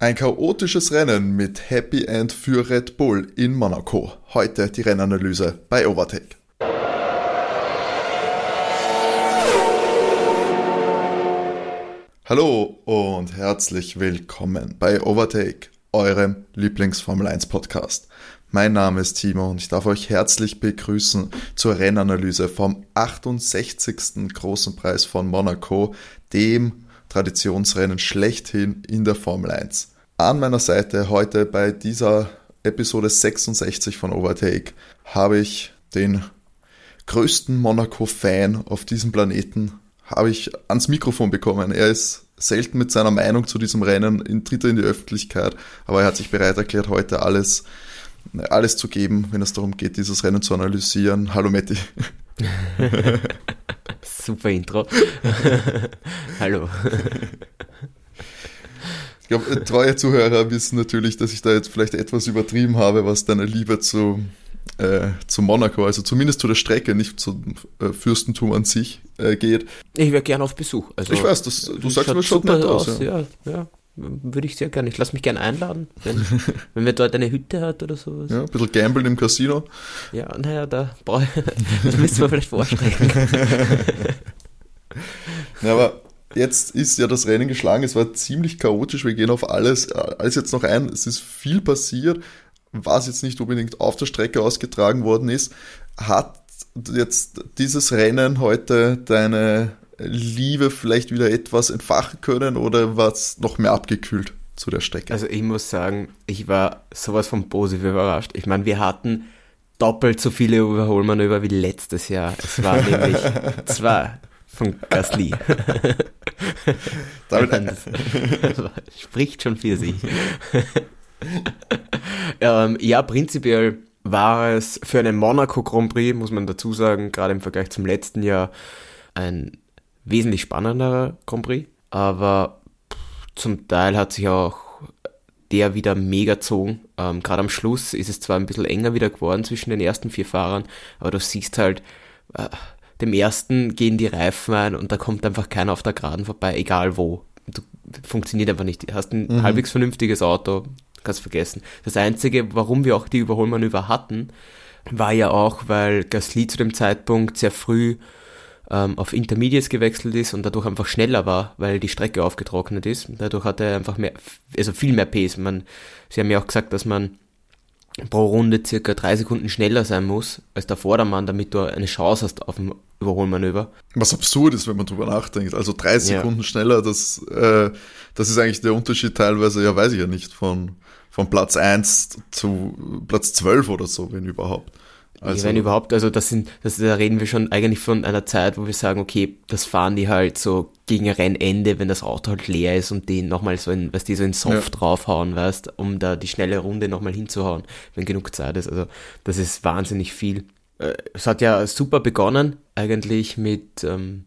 Ein chaotisches Rennen mit Happy End für Red Bull in Monaco. Heute die Rennanalyse bei Overtake. Hallo und herzlich willkommen bei Overtake, eurem Lieblings-Formel 1 Podcast. Mein Name ist Timo und ich darf euch herzlich begrüßen zur Rennanalyse vom 68. Großen Preis von Monaco, dem Traditionsrennen schlechthin in der Formel 1. An meiner Seite heute bei dieser Episode 66 von Overtake habe ich den größten Monaco-Fan auf diesem Planeten, habe ich ans Mikrofon bekommen. Er ist selten mit seiner Meinung zu diesem Rennen, in, tritt er in die Öffentlichkeit, aber er hat sich bereit erklärt, heute alles, alles zu geben, wenn es darum geht, dieses Rennen zu analysieren. Hallo Matti. Super Intro. Hallo. Ich glaube, äh, treue Zuhörer wissen natürlich, dass ich da jetzt vielleicht etwas übertrieben habe, was deine Liebe zu, äh, zu Monaco, also zumindest zu der Strecke, nicht zum äh, Fürstentum an sich äh, geht. Ich wäre gerne auf Besuch. Also, ich weiß, das, du sagst mir schon nett aus. aus ja. ja, ja. Würde ich sehr gerne. Ich lasse mich gerne einladen, wenn, wenn wir dort eine Hütte hat oder sowas. Ja, ein bisschen gambeln im Casino. Ja, naja, da brauche das müssen wir vielleicht vorstrecken. ja, aber jetzt ist ja das Rennen geschlagen. Es war ziemlich chaotisch. Wir gehen auf alles, alles jetzt noch ein. Es ist viel passiert, was jetzt nicht unbedingt auf der Strecke ausgetragen worden ist. Hat jetzt dieses Rennen heute deine Liebe vielleicht wieder etwas entfachen können oder war es noch mehr abgekühlt zu der Strecke? Also ich muss sagen, ich war sowas von positiv überrascht. Ich meine, wir hatten doppelt so viele Überholmanöver wie letztes Jahr. Es war nämlich zwei von Gasly. Damit spricht schon für sich. ähm, ja, prinzipiell war es für einen Monaco Grand Prix, muss man dazu sagen, gerade im Vergleich zum letzten Jahr, ein wesentlich spannenderer Grand Prix, aber zum Teil hat sich auch der wieder mega gezogen. Ähm, Gerade am Schluss ist es zwar ein bisschen enger wieder geworden zwischen den ersten vier Fahrern, aber du siehst halt, äh, dem ersten gehen die Reifen ein und da kommt einfach keiner auf der Geraden vorbei, egal wo. Du, funktioniert einfach nicht. Du hast ein mhm. halbwegs vernünftiges Auto, kannst vergessen. Das Einzige, warum wir auch die Überholmanöver hatten, war ja auch, weil Gasly zu dem Zeitpunkt sehr früh ähm, auf Intermediates gewechselt ist und dadurch einfach schneller war, weil die Strecke aufgetrocknet ist. Dadurch hat er einfach mehr, also viel mehr Pace. Man, sie haben ja auch gesagt, dass man pro Runde circa drei Sekunden schneller sein muss als der Vordermann, damit du eine Chance hast auf ein Überholmanöver. Was absurd ist, wenn man drüber nachdenkt. Also drei Sekunden ja. schneller, das, äh, das ist eigentlich der Unterschied teilweise, ja weiß ich ja nicht, von, von Platz 1 zu Platz 12 oder so, wenn überhaupt. Also, wenn überhaupt, also das sind, das, da reden wir schon eigentlich von einer Zeit, wo wir sagen, okay, das fahren die halt so gegen Rennende, wenn das Auto halt leer ist und den nochmal so in, was die so in Soft ja. draufhauen, weißt, um da die schnelle Runde nochmal hinzuhauen, wenn genug Zeit ist. Also das ist wahnsinnig viel. Äh, es hat ja super begonnen, eigentlich mit ähm,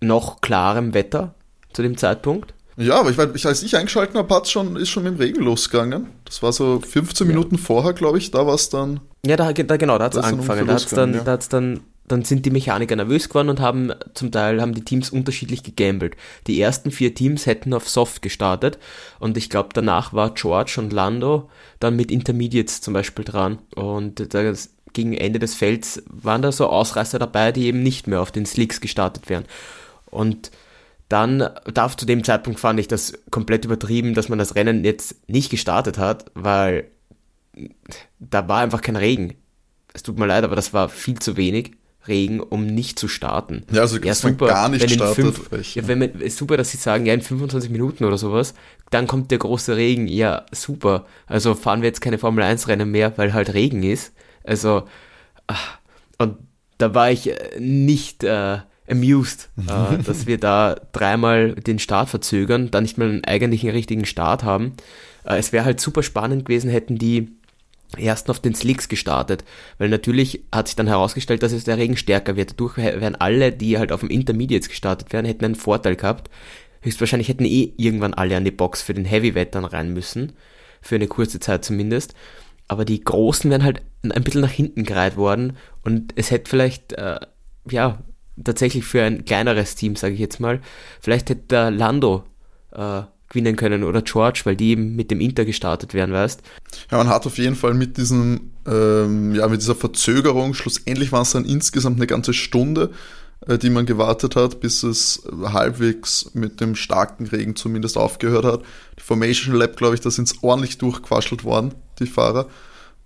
noch klarem Wetter zu dem Zeitpunkt. Ja, aber ich weiß, ich, als ich eingeschalten habe, hat's schon, ist schon mit dem Regen losgegangen. Das war so 15 ja. Minuten vorher, glaube ich, da war es dann. Ja, da, da genau, da hat es angefangen. Da hat's dann, ja. da hat's dann, dann sind die Mechaniker nervös geworden und haben zum Teil haben die Teams unterschiedlich gegambelt. Die ersten vier Teams hätten auf Soft gestartet und ich glaube danach war George und Lando dann mit Intermediates zum Beispiel dran und da, gegen Ende des Felds waren da so Ausreißer dabei, die eben nicht mehr auf den Slicks gestartet wären. Und dann darf zu dem Zeitpunkt fand ich das komplett übertrieben, dass man das Rennen jetzt nicht gestartet hat, weil da war einfach kein Regen. Es tut mir leid, aber das war viel zu wenig Regen, um nicht zu starten. Ja, also ja, super, gar nicht startet. Fünf, ja, wenn man, ist super, dass sie sagen, ja, in 25 Minuten oder sowas, dann kommt der große Regen. Ja, super. Also fahren wir jetzt keine Formel 1 Rennen mehr, weil halt Regen ist. Also, ach, und da war ich äh, nicht äh, amused, äh, dass wir da dreimal den Start verzögern, dann nicht mal einen eigentlichen richtigen Start haben. Äh, es wäre halt super spannend gewesen, hätten die ersten auf den Slicks gestartet, weil natürlich hat sich dann herausgestellt, dass es der Regen stärker wird. Dadurch wären alle, die halt auf dem Intermediates gestartet wären, hätten einen Vorteil gehabt. Höchstwahrscheinlich hätten eh irgendwann alle an die Box für den Heavyweight dann rein müssen, für eine kurze Zeit zumindest. Aber die Großen wären halt ein bisschen nach hinten gereiht worden und es hätte vielleicht, äh, ja, tatsächlich für ein kleineres Team, sage ich jetzt mal, vielleicht hätte der Lando äh, gewinnen können oder George, weil die eben mit dem Inter gestartet wären, weißt. Ja, man hat auf jeden Fall mit diesem, ähm, ja, mit dieser Verzögerung, schlussendlich waren es dann insgesamt eine ganze Stunde, äh, die man gewartet hat, bis es halbwegs mit dem starken Regen zumindest aufgehört hat. Die Formation Lab, glaube ich, da sind es ordentlich durchquaschelt worden, die Fahrer.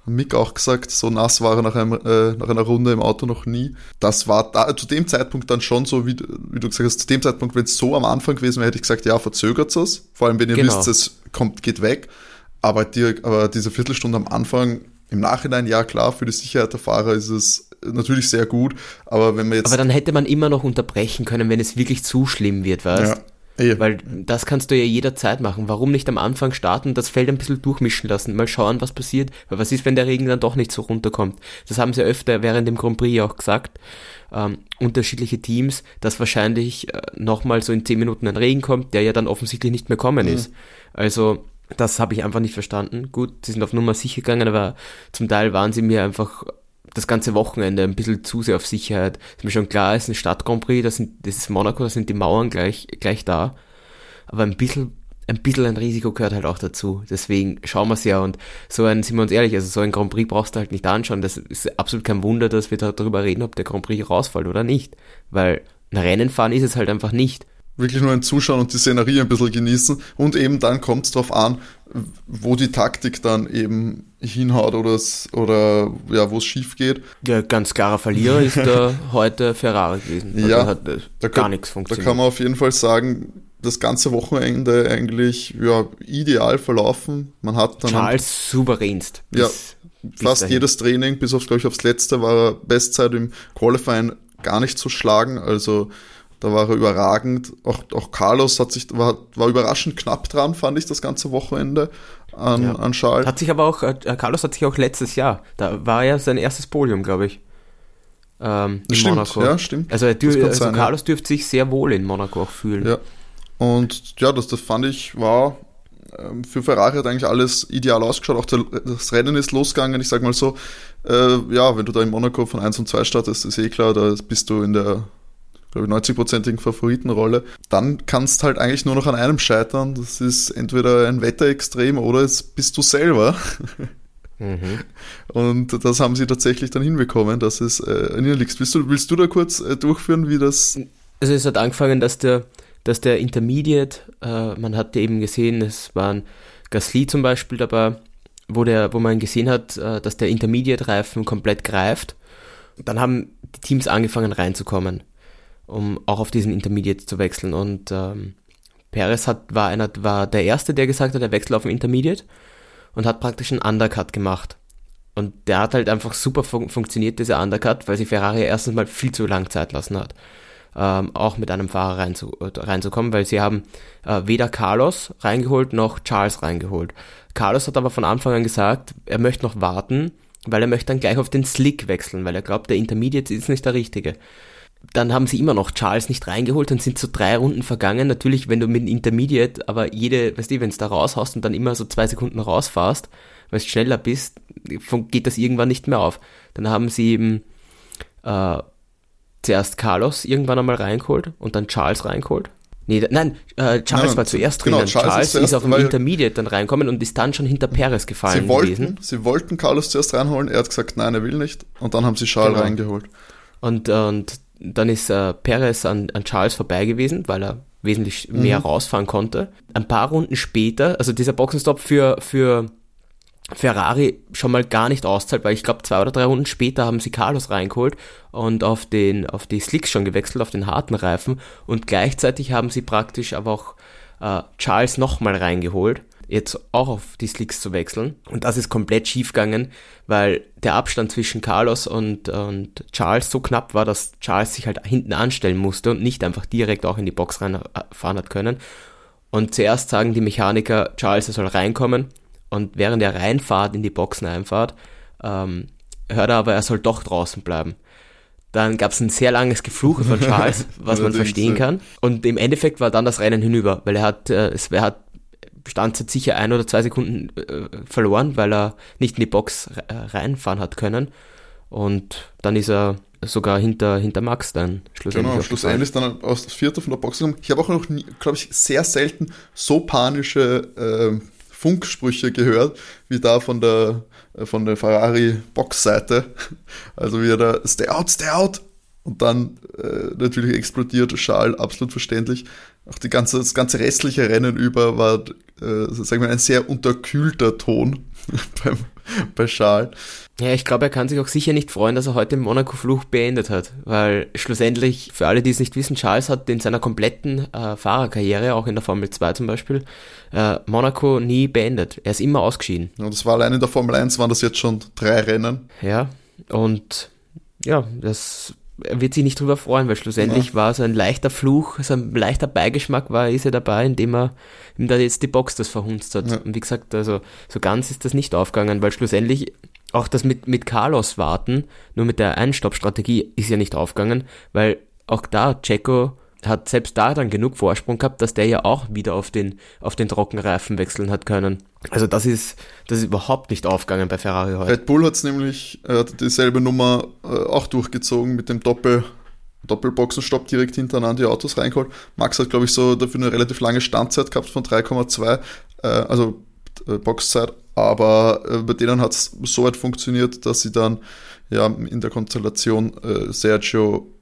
Mick auch gesagt, so nass war er nach, einem, äh, nach einer Runde im Auto noch nie. Das war da, zu dem Zeitpunkt dann schon so, wie, wie du gesagt hast, zu dem Zeitpunkt, wenn es so am Anfang gewesen wäre, hätte ich gesagt, ja, verzögert es. Vor allem, wenn ihr genau. wisst, es kommt, geht weg. Aber, die, aber diese Viertelstunde am Anfang, im Nachhinein, ja klar, für die Sicherheit der Fahrer ist es natürlich sehr gut, aber wenn man jetzt... Aber dann hätte man immer noch unterbrechen können, wenn es wirklich zu schlimm wird, weißt ja. Ja. Weil das kannst du ja jederzeit machen. Warum nicht am Anfang starten, das Feld ein bisschen durchmischen lassen, mal schauen, was passiert. Weil was ist, wenn der Regen dann doch nicht so runterkommt? Das haben sie öfter während dem Grand Prix auch gesagt. Ähm, unterschiedliche Teams, dass wahrscheinlich äh, nochmal so in 10 Minuten ein Regen kommt, der ja dann offensichtlich nicht mehr kommen mhm. ist. Also das habe ich einfach nicht verstanden. Gut, sie sind auf Nummer sicher gegangen, aber zum Teil waren sie mir einfach das ganze Wochenende ein bisschen zu sehr auf Sicherheit. Ist mir schon klar, es ist ein Stadt Grand Prix, das, sind, das ist Monaco, da sind die Mauern gleich, gleich da. Aber ein bisschen, ein bisschen ein Risiko gehört halt auch dazu. Deswegen schauen wir es ja und so ein, sind wir uns ehrlich, also so ein Grand Prix brauchst du halt nicht anschauen. Das ist absolut kein Wunder, dass wir darüber reden, ob der Grand Prix rausfällt oder nicht. Weil ein Rennen fahren ist es halt einfach nicht wirklich nur ein Zuschauen und die Szenerie ein bisschen genießen. Und eben dann kommt es darauf an, wo die Taktik dann eben hinhaut oder, oder ja, wo es schief geht. Der ganz klarer Verlierer ist da heute Ferrari gewesen. Also ja, hat da gar kann, nichts funktioniert. Da kann man auf jeden Fall sagen, das ganze Wochenende eigentlich ja, ideal verlaufen. Man hat dann Charles souveränst. Bis, ja, bis fast dahin. jedes Training, bis auf, glaube ich, aufs letzte, war Bestzeit im Qualifying gar nicht zu schlagen. Also da war er überragend. Auch, auch Carlos hat sich, war, war überraschend knapp dran, fand ich, das ganze Wochenende an, ja. an Charles. Hat sich aber auch, äh, Carlos hat sich auch letztes Jahr, da war ja sein erstes Podium, glaube ich. Ähm, in stimmt, Monaco. Ja, stimmt. Also, dür, also sein, Carlos ja. dürfte sich sehr wohl in Monaco auch fühlen. Ja. Und ja, das, das fand ich war ähm, für Ferrari hat eigentlich alles ideal ausgeschaut. Auch der, das Rennen ist losgegangen. Ich sag mal so, äh, ja, wenn du da in Monaco von 1 und 2 startest, ist eh klar, da bist du in der glaube ich, 90-prozentigen Favoritenrolle, dann kannst halt eigentlich nur noch an einem scheitern. Das ist entweder ein Wetterextrem oder es bist du selber. Mhm. Und das haben sie tatsächlich dann hinbekommen, dass es äh, an ihnen liegt. Willst du, willst du da kurz äh, durchführen, wie das. Also es hat angefangen, dass der, dass der Intermediate, äh, man hat eben gesehen, es waren Gasly zum Beispiel dabei, wo, der, wo man gesehen hat, äh, dass der Intermediate-Reifen komplett greift. Dann haben die Teams angefangen reinzukommen um auch auf diesen Intermediate zu wechseln. Und ähm, Perez hat, war, einer, war der Erste, der gesagt hat, er wechselt auf den Intermediate und hat praktisch einen Undercut gemacht. Und der hat halt einfach super fun funktioniert, dieser Undercut, weil sich Ferrari erstens mal viel zu lang Zeit lassen hat, ähm, auch mit einem Fahrer reinzu reinzukommen, weil sie haben äh, weder Carlos reingeholt noch Charles reingeholt. Carlos hat aber von Anfang an gesagt, er möchte noch warten, weil er möchte dann gleich auf den Slick wechseln, weil er glaubt, der Intermediate ist nicht der richtige dann haben sie immer noch Charles nicht reingeholt, dann sind so drei Runden vergangen. Natürlich, wenn du mit Intermediate, aber jede, weißt du, wenn es da raushaust und dann immer so zwei Sekunden rausfährst, weil du schneller bist, geht das irgendwann nicht mehr auf. Dann haben sie eben äh, zuerst Carlos irgendwann einmal reingeholt und dann Charles reingeholt. Nee, nein, äh, Charles nein, war zuerst drin. Genau, Charles, Charles ist, ist, auf dem Intermediate dann reinkommen und ist dann schon hinter Perez gefallen sie wollten, gewesen. Sie wollten Carlos zuerst reinholen, er hat gesagt, nein, er will nicht. Und dann haben sie Charles genau. reingeholt. Und, und dann ist äh, Perez an, an Charles vorbei gewesen, weil er wesentlich mhm. mehr rausfahren konnte. Ein paar Runden später, also dieser Boxenstopp für, für Ferrari schon mal gar nicht auszahlt, weil ich glaube zwei oder drei Runden später haben sie Carlos reingeholt und auf den auf die Slicks schon gewechselt, auf den harten Reifen und gleichzeitig haben sie praktisch aber auch äh, Charles nochmal reingeholt jetzt auch auf die Slicks zu wechseln. Und das ist komplett schief gegangen, weil der Abstand zwischen Carlos und, und Charles so knapp war, dass Charles sich halt hinten anstellen musste und nicht einfach direkt auch in die Box reinfahren hat können. Und zuerst sagen die Mechaniker, Charles er soll reinkommen. Und während er reinfahrt, in die Boxen einfahrt, ähm, hört er aber, er soll doch draußen bleiben. Dann gab es ein sehr langes Gefluche von Charles, was man verstehen kann. Und im Endeffekt war dann das Rennen hinüber, weil er hat, äh, es, er hat Stand hat sicher ein oder zwei Sekunden äh, verloren, weil er nicht in die Box äh, reinfahren hat können. Und dann ist er sogar hinter, hinter Max dann schlussendlich. Genau, schlussendlich dann aus Vierter von der Box gekommen. Ich habe auch noch, glaube ich, sehr selten so panische äh, Funksprüche gehört, wie da von der, äh, von der Ferrari-Box-Seite. Also wie er da, stay out, stay out. Und dann äh, natürlich explodiert Charles, absolut verständlich. Auch die ganze, das ganze restliche Rennen über war, äh, sagen wir, ein sehr unterkühlter Ton beim, bei Charles. Ja, ich glaube, er kann sich auch sicher nicht freuen, dass er heute den Monaco-Fluch beendet hat, weil schlussendlich, für alle, die es nicht wissen, Charles hat in seiner kompletten äh, Fahrerkarriere, auch in der Formel 2 zum Beispiel, äh, Monaco nie beendet. Er ist immer ausgeschieden. Ja, das war allein in der Formel 1, waren das jetzt schon drei Rennen. Ja, und ja, das er wird sich nicht drüber freuen, weil schlussendlich ja. war so ein leichter Fluch, so ein leichter Beigeschmack war, ist er dabei, indem er ihm da jetzt die Box das verhunzt hat. Ja. Und wie gesagt, also so ganz ist das nicht aufgegangen, weil schlussendlich auch das mit, mit Carlos warten, nur mit der Einstoppstrategie ist ja nicht aufgegangen, weil auch da Checo hat selbst da dann genug Vorsprung gehabt, dass der ja auch wieder auf den, auf den Trockenreifen wechseln hat können. Also das ist, das ist überhaupt nicht aufgegangen bei Ferrari heute. Red Bull hat es nämlich, hat dieselbe Nummer äh, auch durchgezogen mit dem Doppel, Doppelboxenstopp direkt hintereinander die Autos reingeholt. Max hat, glaube ich, so dafür eine relativ lange Standzeit gehabt von 3,2, äh, also äh, Boxzeit, aber äh, bei denen hat es so weit funktioniert, dass sie dann ja in der Konstellation äh, Sergio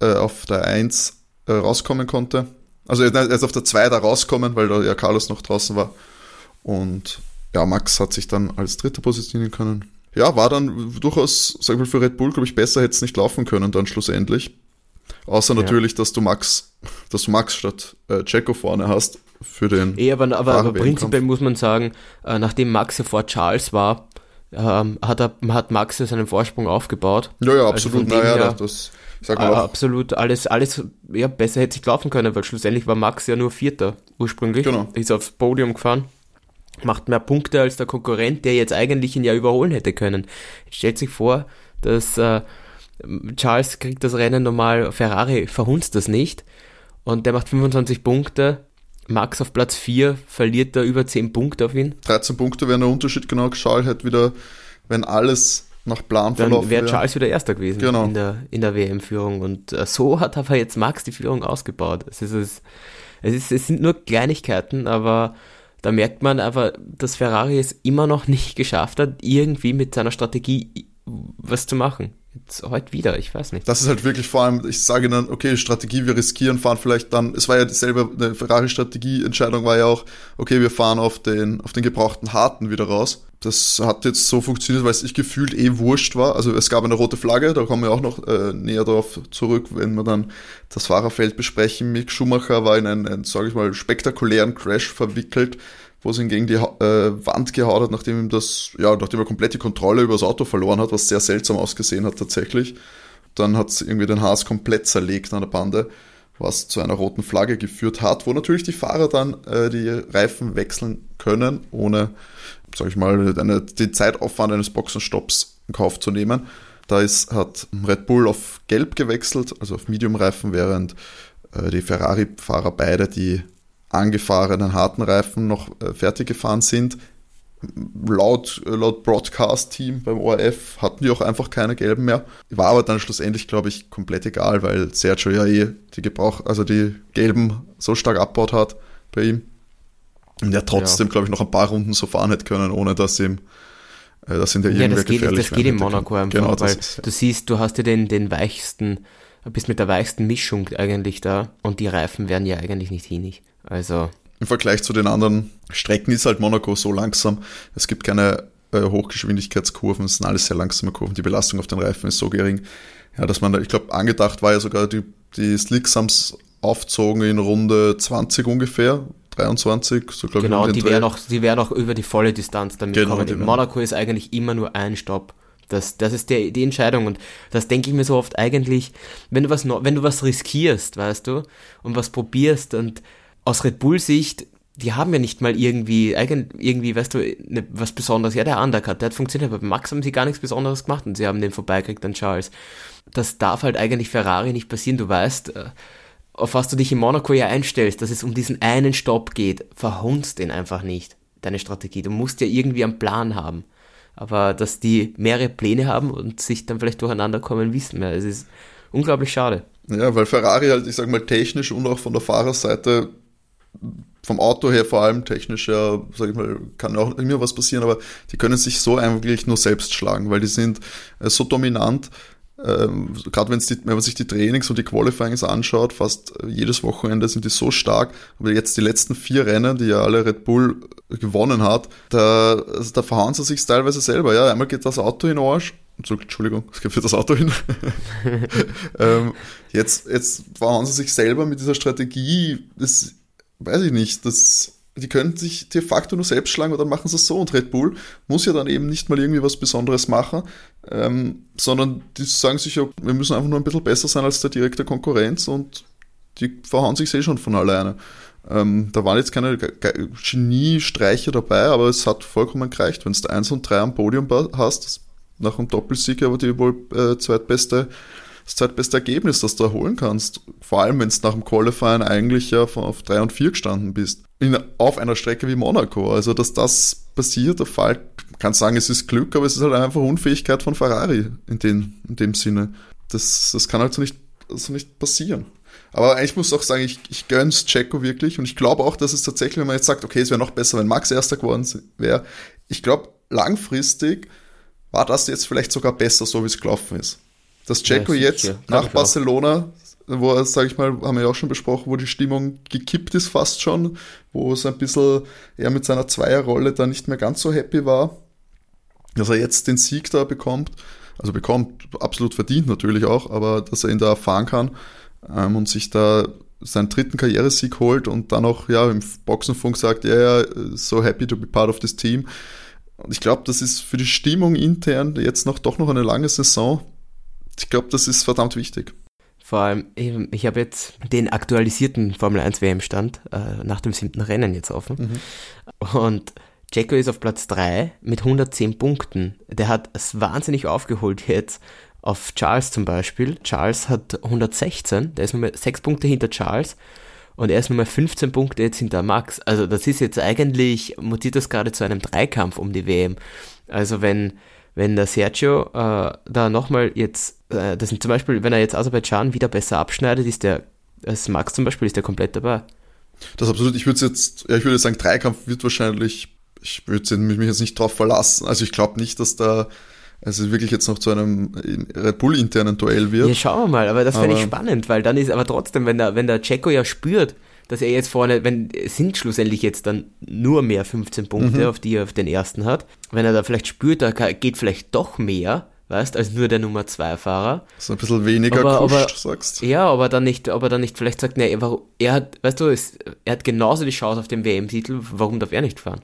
äh, auf der 1 äh, rauskommen konnte. Also er ist auf der 2 da rauskommen, weil da ja Carlos noch draußen war. Und ja, Max hat sich dann als Dritter positionieren können. Ja, war dann durchaus, sag ich mal, für Red Bull, glaube ich, besser hätte es nicht laufen können dann schlussendlich. Außer ja. natürlich, dass du Max, dass du Max statt äh, Checo vorne hast für den. Eh, aber, aber, aber prinzipiell muss man sagen, äh, nachdem Max ja vor Charles war, ähm, hat, er, hat Max ja seinen Vorsprung aufgebaut. Ja, ja, also absolut. Also naja, das, sag mal äh, absolut alles, alles, ja, besser hätte sich laufen können, weil schlussendlich war Max ja nur Vierter ursprünglich. Genau. Ist aufs Podium gefahren. Macht mehr Punkte als der Konkurrent, der jetzt eigentlich ihn ja überholen hätte können. Jetzt stellt sich vor, dass äh, Charles kriegt das Rennen normal, Ferrari verhunzt das nicht und der macht 25 Punkte. Max auf Platz 4 verliert da über 10 Punkte auf ihn. 13 Punkte wären der Unterschied, genau. Charles hat wieder, wenn alles nach Plan Dann verlaufen wäre. Charles wieder Erster gewesen genau. in der, in der WM-Führung. Und äh, so hat aber jetzt Max die Führung ausgebaut. Es, ist, es, ist, es sind nur Kleinigkeiten, aber da merkt man einfach, dass Ferrari es immer noch nicht geschafft hat, irgendwie mit seiner Strategie was zu machen. Jetzt heute wieder, ich weiß nicht. Das ist halt wirklich vor allem, ich sage dann, okay, Strategie, wir riskieren, fahren vielleicht dann, es war ja dieselbe, eine Ferrari-Strategie-Entscheidung war ja auch, okay, wir fahren auf den, auf den gebrauchten Harten wieder raus. Das hat jetzt so funktioniert, weil es sich gefühlt eh wurscht war. Also es gab eine rote Flagge, da kommen wir auch noch äh, näher darauf zurück, wenn wir dann das Fahrerfeld besprechen. Mick Schumacher war in einen, einen sage ich mal, spektakulären Crash verwickelt wo es ihn gegen die äh, Wand gehauen hat, nachdem ihm das, ja, nachdem er komplett die Kontrolle über das Auto verloren hat, was sehr seltsam ausgesehen hat tatsächlich. Dann hat es irgendwie den Haas komplett zerlegt an der Bande, was zu einer roten Flagge geführt hat, wo natürlich die Fahrer dann äh, die Reifen wechseln können, ohne, sag ich mal, eine, den Zeitaufwand eines Boxenstopps in Kauf zu nehmen. Da ist, hat Red Bull auf Gelb gewechselt, also auf Medium-Reifen, während äh, die Ferrari-Fahrer beide die angefahrenen harten Reifen noch äh, fertig gefahren sind. Laut, äh, laut Broadcast-Team beim ORF hatten die auch einfach keine gelben mehr. War aber dann schlussendlich, glaube ich, komplett egal, weil Sergio ja eh die Gebrauch, also die gelben so stark abbaut hat bei ihm. Und er trotzdem, ja. glaube ich, noch ein paar Runden so fahren hätte können, ohne dass ihm äh, das sind ja, ja das geht, das geht in Monaco einfach, genau, weil ist, du siehst, du hast ja den, den weichsten, bist mit der weichsten Mischung eigentlich da und die Reifen werden ja eigentlich nicht hinig. Also. Im Vergleich zu den anderen Strecken ist halt Monaco so langsam. Es gibt keine äh, Hochgeschwindigkeitskurven, es sind alles sehr langsame Kurven. Die Belastung auf den Reifen ist so gering, ja, dass man ich glaube, angedacht war ja sogar die, die Slicksams aufzogen in Runde 20 ungefähr, 23, so glaube genau, ich. Genau, die wären noch, die wären noch über die volle Distanz damit genau, kommen. Genau. Monaco ist eigentlich immer nur ein Stopp. Das, das ist die, die Entscheidung und das denke ich mir so oft eigentlich, wenn du was, wenn du was riskierst, weißt du, und was probierst und aus Red Bull-Sicht, die haben ja nicht mal irgendwie, irgendwie, weißt du, ne, was Besonderes. Ja, der Undercut, der hat funktioniert, aber bei Max haben sie gar nichts Besonderes gemacht und sie haben den vorbeigekriegt an Charles. Das darf halt eigentlich Ferrari nicht passieren. Du weißt, äh, auf was du dich in Monaco ja einstellst, dass es um diesen einen Stopp geht. Verhunzt den einfach nicht, deine Strategie. Du musst ja irgendwie einen Plan haben. Aber dass die mehrere Pläne haben und sich dann vielleicht durcheinander kommen, wissen wir. Es ist unglaublich schade. Ja, weil Ferrari halt, ich sag mal, technisch und auch von der Fahrerseite, vom Auto her vor allem technisch, ja, sag ich mal, kann auch immer was passieren, aber die können sich so eigentlich nur selbst schlagen, weil die sind äh, so dominant, ähm, gerade wenn man sich die Trainings und die Qualifyings anschaut, fast jedes Wochenende sind die so stark. Aber jetzt die letzten vier Rennen, die ja alle Red Bull gewonnen hat, da, also da verhauen sie sich teilweise selber. Ja, einmal geht das Auto in den Arsch. Entschuldigung, es geht für das Auto hin. ähm, jetzt, jetzt verhauen sie sich selber mit dieser Strategie. Das weiß ich nicht. Das die können sich de facto nur selbst schlagen oder machen sie es so. Und Red Bull muss ja dann eben nicht mal irgendwie was Besonderes machen, ähm, sondern die sagen sich ja, wir müssen einfach nur ein bisschen besser sein als der direkte Konkurrenz und die verhauen sich eh schon von alleine. Ähm, da waren jetzt keine Geniestreiche dabei, aber es hat vollkommen gereicht. Wenn du 1 und 3 am Podium hast, nach dem Doppelsieg aber die wohl äh, zweitbeste das zweitbeste Ergebnis, das du erholen kannst. Vor allem, wenn du nach dem Qualifying eigentlich ja auf 3 und 4 gestanden bist. In, auf einer Strecke wie Monaco. Also, dass das passiert, der Fall, kann sagen, es ist Glück, aber es ist halt einfach Unfähigkeit von Ferrari in, den, in dem Sinne. Das, das kann halt so nicht, so nicht passieren. Aber ich muss auch sagen, ich, ich gönn's Checo wirklich und ich glaube auch, dass es tatsächlich, wenn man jetzt sagt, okay, es wäre noch besser, wenn Max Erster geworden wäre, ich glaube, langfristig war das jetzt vielleicht sogar besser, so wie es gelaufen ist. Dass Jacko ja, jetzt nach Barcelona, wo, sage ich mal, haben wir ja auch schon besprochen, wo die Stimmung gekippt ist fast schon, wo es ein bisschen er mit seiner Zweierrolle da nicht mehr ganz so happy war, dass er jetzt den Sieg da bekommt, also bekommt, absolut verdient natürlich auch, aber dass er ihn da erfahren kann ähm, und sich da seinen dritten Karrieresieg holt und dann auch ja im Boxenfunk sagt, ja, yeah, yeah, so happy to be part of this team. Und ich glaube, das ist für die Stimmung intern jetzt noch doch noch eine lange Saison ich glaube, das ist verdammt wichtig. Vor allem, ich habe jetzt den aktualisierten Formel 1 WM-Stand äh, nach dem siebten Rennen jetzt offen. Mhm. Und Jacko ist auf Platz 3 mit 110 Punkten. Der hat es wahnsinnig aufgeholt jetzt auf Charles zum Beispiel. Charles hat 116, der ist nur 6 Punkte hinter Charles und er ist nur 15 Punkte jetzt hinter Max. Also das ist jetzt eigentlich, mutiert das gerade zu einem Dreikampf um die WM. Also wenn, wenn der Sergio äh, da nochmal jetzt äh, das sind zum Beispiel, wenn er jetzt Aserbaidschan wieder besser abschneidet, ist der, als Max zum Beispiel, ist der komplett dabei. Das ist absolut, ich würde jetzt, ja, ich würde sagen, Dreikampf wird wahrscheinlich, ich würde mich jetzt nicht drauf verlassen. Also ich glaube nicht, dass da also wirklich jetzt noch zu einem Red Bull internen Duell wird. Ja, schauen wir mal, aber das fände ich spannend, weil dann ist aber trotzdem, wenn der, wenn der Checo ja spürt, dass er jetzt vorne, wenn, sind schlussendlich jetzt dann nur mehr 15 Punkte, mhm. auf die er auf den ersten hat. Wenn er da vielleicht spürt, da geht vielleicht doch mehr, weißt, als nur der Nummer 2 Fahrer. So ein bisschen weniger aber, kuscht, aber, sagst Ja, aber dann nicht, aber dann nicht vielleicht sagt, ne, er hat, weißt du, es, er hat genauso die Chance auf den WM-Titel, warum darf er nicht fahren?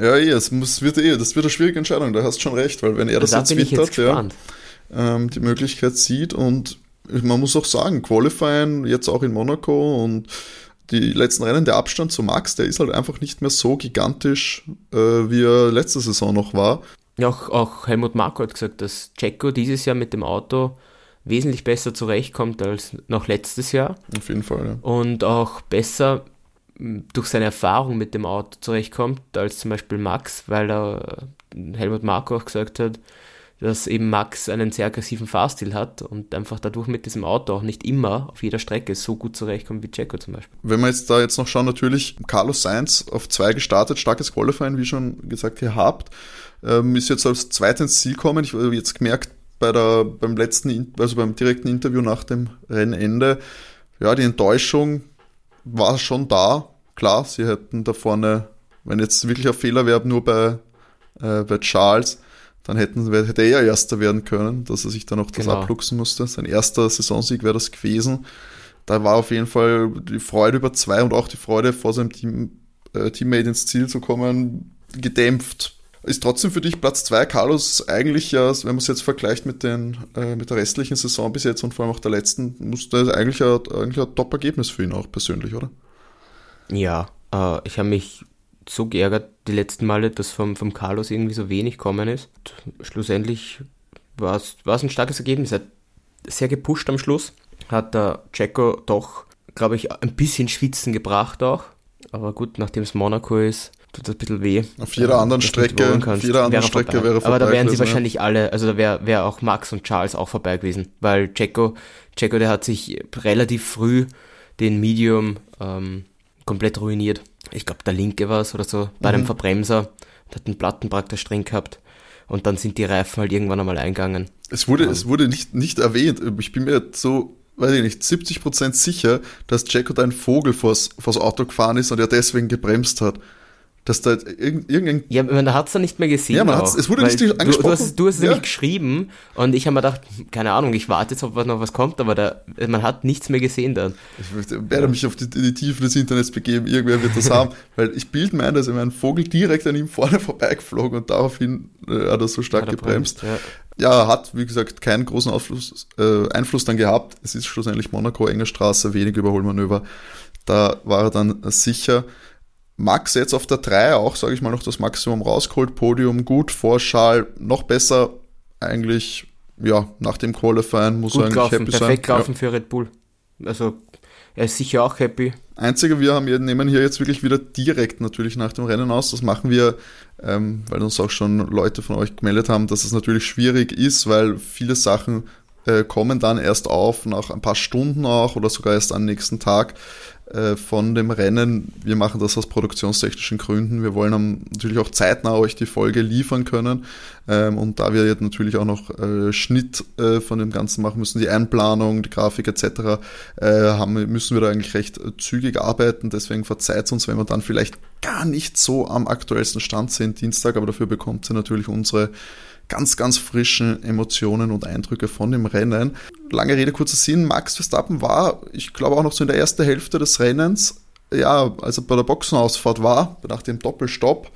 Ja, eh, es muss, wird eh, das wird eine schwierige Entscheidung, da hast du schon recht, weil wenn er das da jetzt wittert, ja, ähm, die Möglichkeit sieht und man muss auch sagen, Qualifying jetzt auch in Monaco und die letzten Rennen, der Abstand zu Max, der ist halt einfach nicht mehr so gigantisch, äh, wie er letzte Saison noch war. Ja, auch, auch Helmut Marko hat gesagt, dass Checo dieses Jahr mit dem Auto wesentlich besser zurechtkommt als noch letztes Jahr. Auf jeden Fall, ja. Und auch besser durch seine Erfahrung mit dem Auto zurechtkommt als zum Beispiel Max, weil er Helmut Marko auch gesagt hat, dass eben Max einen sehr aggressiven Fahrstil hat und einfach dadurch mit diesem Auto auch nicht immer auf jeder Strecke so gut zurechtkommt wie Checo zum Beispiel. Wenn wir jetzt da jetzt noch schauen, natürlich Carlos Sainz auf zwei gestartet, starkes Qualifying, wie schon gesagt, gehabt ähm, ist jetzt als Zweiter ins Ziel gekommen. Ich habe jetzt gemerkt, bei der, beim letzten, also beim direkten Interview nach dem Rennende, ja, die Enttäuschung war schon da. Klar, sie hätten da vorne, wenn jetzt wirklich ein Fehler wäre, nur bei, äh, bei Charles, dann hätten, hätte er ja Erster werden können, dass er sich dann noch das genau. abluchsen musste. Sein erster Saisonsieg wäre das gewesen. Da war auf jeden Fall die Freude über zwei und auch die Freude vor seinem Team, äh, Teammate ins Ziel zu kommen, gedämpft ist trotzdem für dich Platz 2, Carlos, eigentlich ja, wenn man es jetzt vergleicht mit, den, äh, mit der restlichen Saison bis jetzt und vor allem auch der letzten, muss das eigentlich ein, eigentlich ein Top-Ergebnis für ihn auch persönlich, oder? Ja, äh, ich habe mich so geärgert die letzten Male, dass vom, vom Carlos irgendwie so wenig kommen ist. Und schlussendlich war es ein starkes Ergebnis. Er hat sehr gepusht am Schluss. Hat der Checo doch, glaube ich, ein bisschen Schwitzen gebracht auch. Aber gut, nachdem es Monaco ist, tut das ein bisschen weh. Auf jeder anderen Strecke, auf jeder anderen wäre Strecke vorbei. wäre vorbei. Aber da wären sie gewesen, wahrscheinlich alle, also da wäre wär auch Max und Charles auch vorbei gewesen, weil Checo, Checo, der hat sich relativ früh den Medium ähm, komplett ruiniert. Ich glaube, der linke war es oder so, bei Mhm. dem Verbremser, hat den Platten praktisch drin gehabt. Und dann sind die Reifen halt irgendwann einmal eingegangen. Es wurde, es wurde nicht, nicht erwähnt. Ich bin mir so, weiß ich nicht, 70% sicher, dass Jacko da ein Vogel vors, vors Auto gefahren ist und er deswegen gebremst hat. Dass da irgend, irgendein Ja, man hat es dann nicht mehr gesehen. Ja, man hat's- es wurde nicht du, du angesprochen. hast, du hast es Ja. nämlich geschrieben und ich habe mir gedacht, keine Ahnung, ich warte jetzt, ob noch was kommt, aber da, man hat nichts mehr gesehen dann. Ich werde mich auf die, die Tiefen des Internets begeben, irgendwer wird das haben, weil ich bild mir ein, dass ihm ein Vogel direkt an ihm vorne vorbeigeflogen und daraufhin äh, hat er so stark er gebremst. Ja. Ja, hat, wie gesagt, keinen großen Aufschluss, äh, Einfluss dann gehabt. Es ist schlussendlich Monaco, enge Straße, wenig Überholmanöver. Da war er dann sicher. Max jetzt auf der 3 auch, sage ich mal, noch das Maximum rausgeholt. Podium gut, vor Schal noch besser. Eigentlich, ja, nach dem Qualifying muss er Gut eigentlich gelaufen, happy perfekt sein. Ja. gelaufen für Red Bull. Also, er ist sicher auch happy. Einzige, wir haben, wir nehmen hier jetzt wirklich wieder direkt natürlich nach dem Rennen aus. Das machen wir, ähm, weil uns auch schon Leute von euch gemeldet haben, dass es natürlich schwierig ist, weil viele Sachen äh, kommen dann erst auf nach ein paar Stunden auch oder sogar erst am nächsten Tag äh, von dem Rennen. Wir machen das aus produktionstechnischen Gründen. Wir wollen am, natürlich auch zeitnah euch die Folge liefern können. Ähm, und da wir jetzt natürlich auch noch äh, Schnitt äh, von dem Ganzen machen müssen, die Einplanung, die Grafik etc., äh, haben, müssen wir da eigentlich recht äh, zügig arbeiten. Deswegen verzeiht uns, wenn wir dann vielleicht gar nicht so am aktuellsten Stand sind Dienstag, aber dafür bekommt ihr natürlich unsere ganz, ganz frischen Emotionen und Eindrücke von dem Rennen. Lange Rede, kurzer Sinn. Max Verstappen war, ich glaube auch noch so in der ersten Hälfte des Rennens, ja, als er bei der Boxenausfahrt war, nach dem Doppelstopp,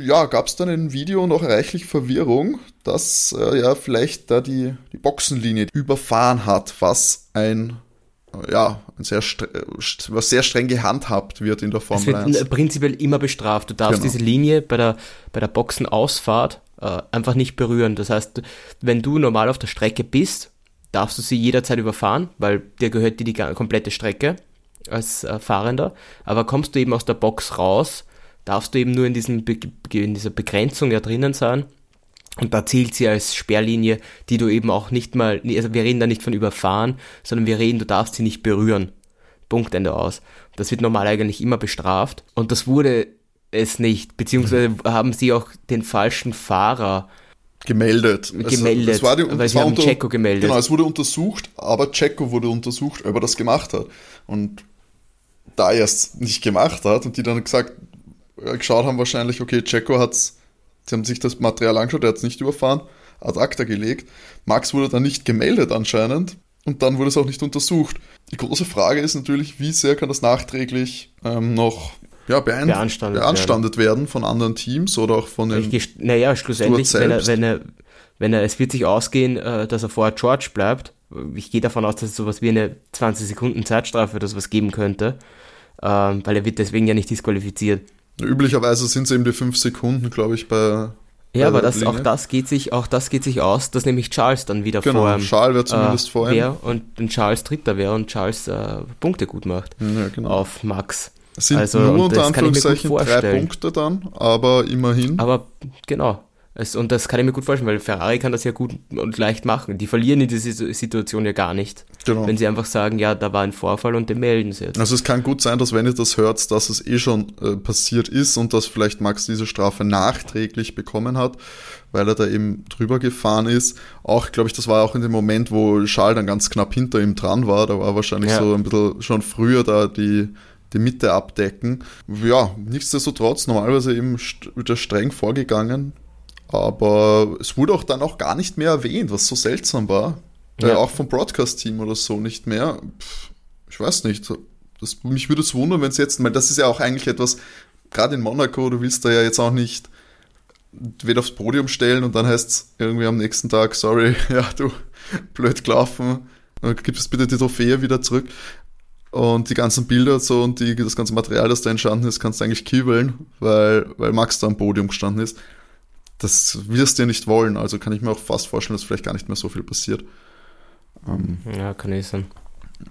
ja, gab es dann im Video noch reichlich Verwirrung, dass äh, ja vielleicht da die, die Boxenlinie überfahren hat, was ein ja, ein sehr, äh, was sehr streng gehandhabt wird in der Es Formel wird 1. n- prinzipiell immer bestraft. Du darfst Genau. diese Linie bei der, bei der Boxenausfahrt äh, einfach nicht berühren. Das heißt, wenn du normal auf der Strecke bist, darfst du sie jederzeit überfahren, weil dir gehört die ga- komplette Strecke als äh, Fahrender. Aber kommst du eben aus der Box raus, darfst du eben nur in, diesem Be in dieser Begrenzung ja drinnen sein. Und da zählt sie als Sperrlinie, die du eben auch nicht mal, also wir reden da nicht von überfahren, sondern wir reden, du darfst sie nicht berühren. Punkt Ende aus. Das wird normal eigentlich immer bestraft. Und das wurde es nicht, beziehungsweise haben sie auch den falschen Fahrer gemeldet. Gemeldet, es war die, weil es sie war haben Checo gemeldet. Genau, es wurde untersucht, aber Checo wurde untersucht, ob er das gemacht hat. Und da er es nicht gemacht hat und die dann gesagt, äh, geschaut haben wahrscheinlich, okay, Checo hat's, sie haben sich das Material angeschaut, er hat es nicht überfahren, ad acta gelegt. Max wurde dann nicht gemeldet anscheinend und dann wurde es auch nicht untersucht. Die große Frage ist natürlich, wie sehr kann das nachträglich ähm, noch ja, beein- Beanstandet beanstandet werden. von anderen Teams oder auch von den Naja, schlussendlich, wenn er, wenn er, wenn er, es wird sich ausgehen, äh, dass er vor George bleibt. Ich gehe davon aus, dass es sowas wie eine 20 Sekunden Zeitstrafe oder sowas geben könnte, ähm, weil er wird deswegen ja nicht disqualifiziert. Üblicherweise sind es eben die fünf Sekunden, glaube ich, bei. bei Ja, aber das, auch das geht sich, auch das geht sich aus, dass nämlich Charles dann wieder Genau, vor ihm, Charles wäre zumindest äh, vor ihm. und Charles Dritter wäre und Charles äh, Punkte gut macht Ja, genau. auf Max. Es sind also, nur unter Anführungszeichen drei. Punkte dann, aber immerhin. Aber genau. Es, und das kann ich mir gut vorstellen, weil Ferrari kann das ja gut und leicht machen. Die verlieren in dieser Situation ja gar nicht. genau. Wenn sie einfach sagen, ja, da war ein Vorfall und den melden sie jetzt. Also es kann gut sein, dass wenn ihr das hört, dass es eh schon äh, passiert ist und dass vielleicht Max diese Strafe nachträglich bekommen hat, weil er da eben drüber gefahren ist. Auch, glaube ich, das war auch in dem Moment, wo Charles dann ganz knapp hinter ihm dran war. Da war wahrscheinlich Ja. so ein bisschen schon früher da die, die Mitte abdecken. Ja, nichtsdestotrotz, normalerweise eben wieder streng vorgegangen. Aber es wurde auch dann auch gar nicht mehr erwähnt, was so seltsam war. Äh, Ja. auch vom Broadcast-Team oder so nicht mehr. Pff, ich weiß nicht. Das, mich würde es wundern, wenn es jetzt, weil das ist ja auch eigentlich etwas, gerade in Monaco, du willst da ja jetzt auch nicht weder aufs Podium stellen und dann heißt es irgendwie am nächsten Tag, sorry, ja, du, blöd gelaufen, Dann gib es bitte die Trophäe wieder zurück. Und die ganzen Bilder und so und die, das ganze Material, das da entstanden ist, kannst du eigentlich kiebeln, weil, weil Max da am Podium gestanden ist. Das wirst du ja nicht wollen, also kann ich mir auch fast vorstellen, dass vielleicht gar nicht mehr so viel passiert. Ähm, Ja, kann ich sein.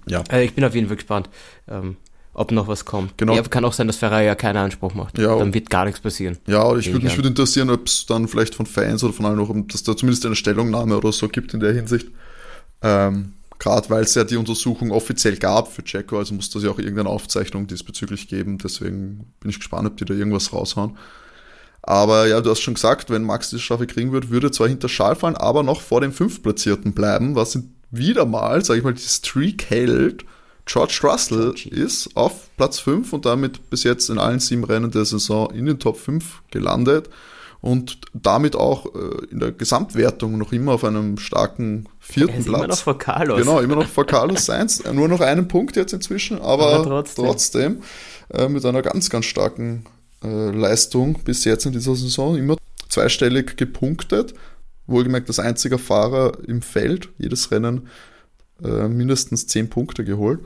ja. Äh, ich bin auf jeden Fall gespannt. Ähm, ob noch was kommt. Genau. Ja, kann auch sein, dass Ferrari ja keinen Anspruch macht. Ja. Dann wird gar nichts passieren. Ja, ich würde ich mich würde interessieren, ob es dann vielleicht von Fans oder von allen noch, dass da zumindest eine Stellungnahme oder so gibt in der Hinsicht. Ähm, Gerade weil es ja die Untersuchung offiziell gab für Jacko, also muss das ja auch irgendeine Aufzeichnung diesbezüglich geben. Deswegen bin ich gespannt, ob die da irgendwas raushauen. Aber ja, du hast schon gesagt, wenn Max die Strafe kriegen wird, würde zwar hinter Schal fallen, aber noch vor dem Fünftplatzierten bleiben, was wieder mal, sage ich mal, die Streak hält. George Russell ist auf Platz 5 und damit bis jetzt in allen sieben Rennen der Saison in den Top 5 gelandet und damit auch äh, in der Gesamtwertung noch immer auf einem starken vierten Er ist Platz. immer noch vor Carlos. Genau, immer noch vor Carlos Sainz. Nur noch einen Punkt jetzt inzwischen, aber, Aber trotzdem. trotzdem, äh, mit einer ganz, ganz starken äh, Leistung bis jetzt in dieser Saison. Immer zweistellig gepunktet. Wohlgemerkt das einzige Fahrer im Feld, jedes Rennen äh, mindestens 10 Punkte geholt.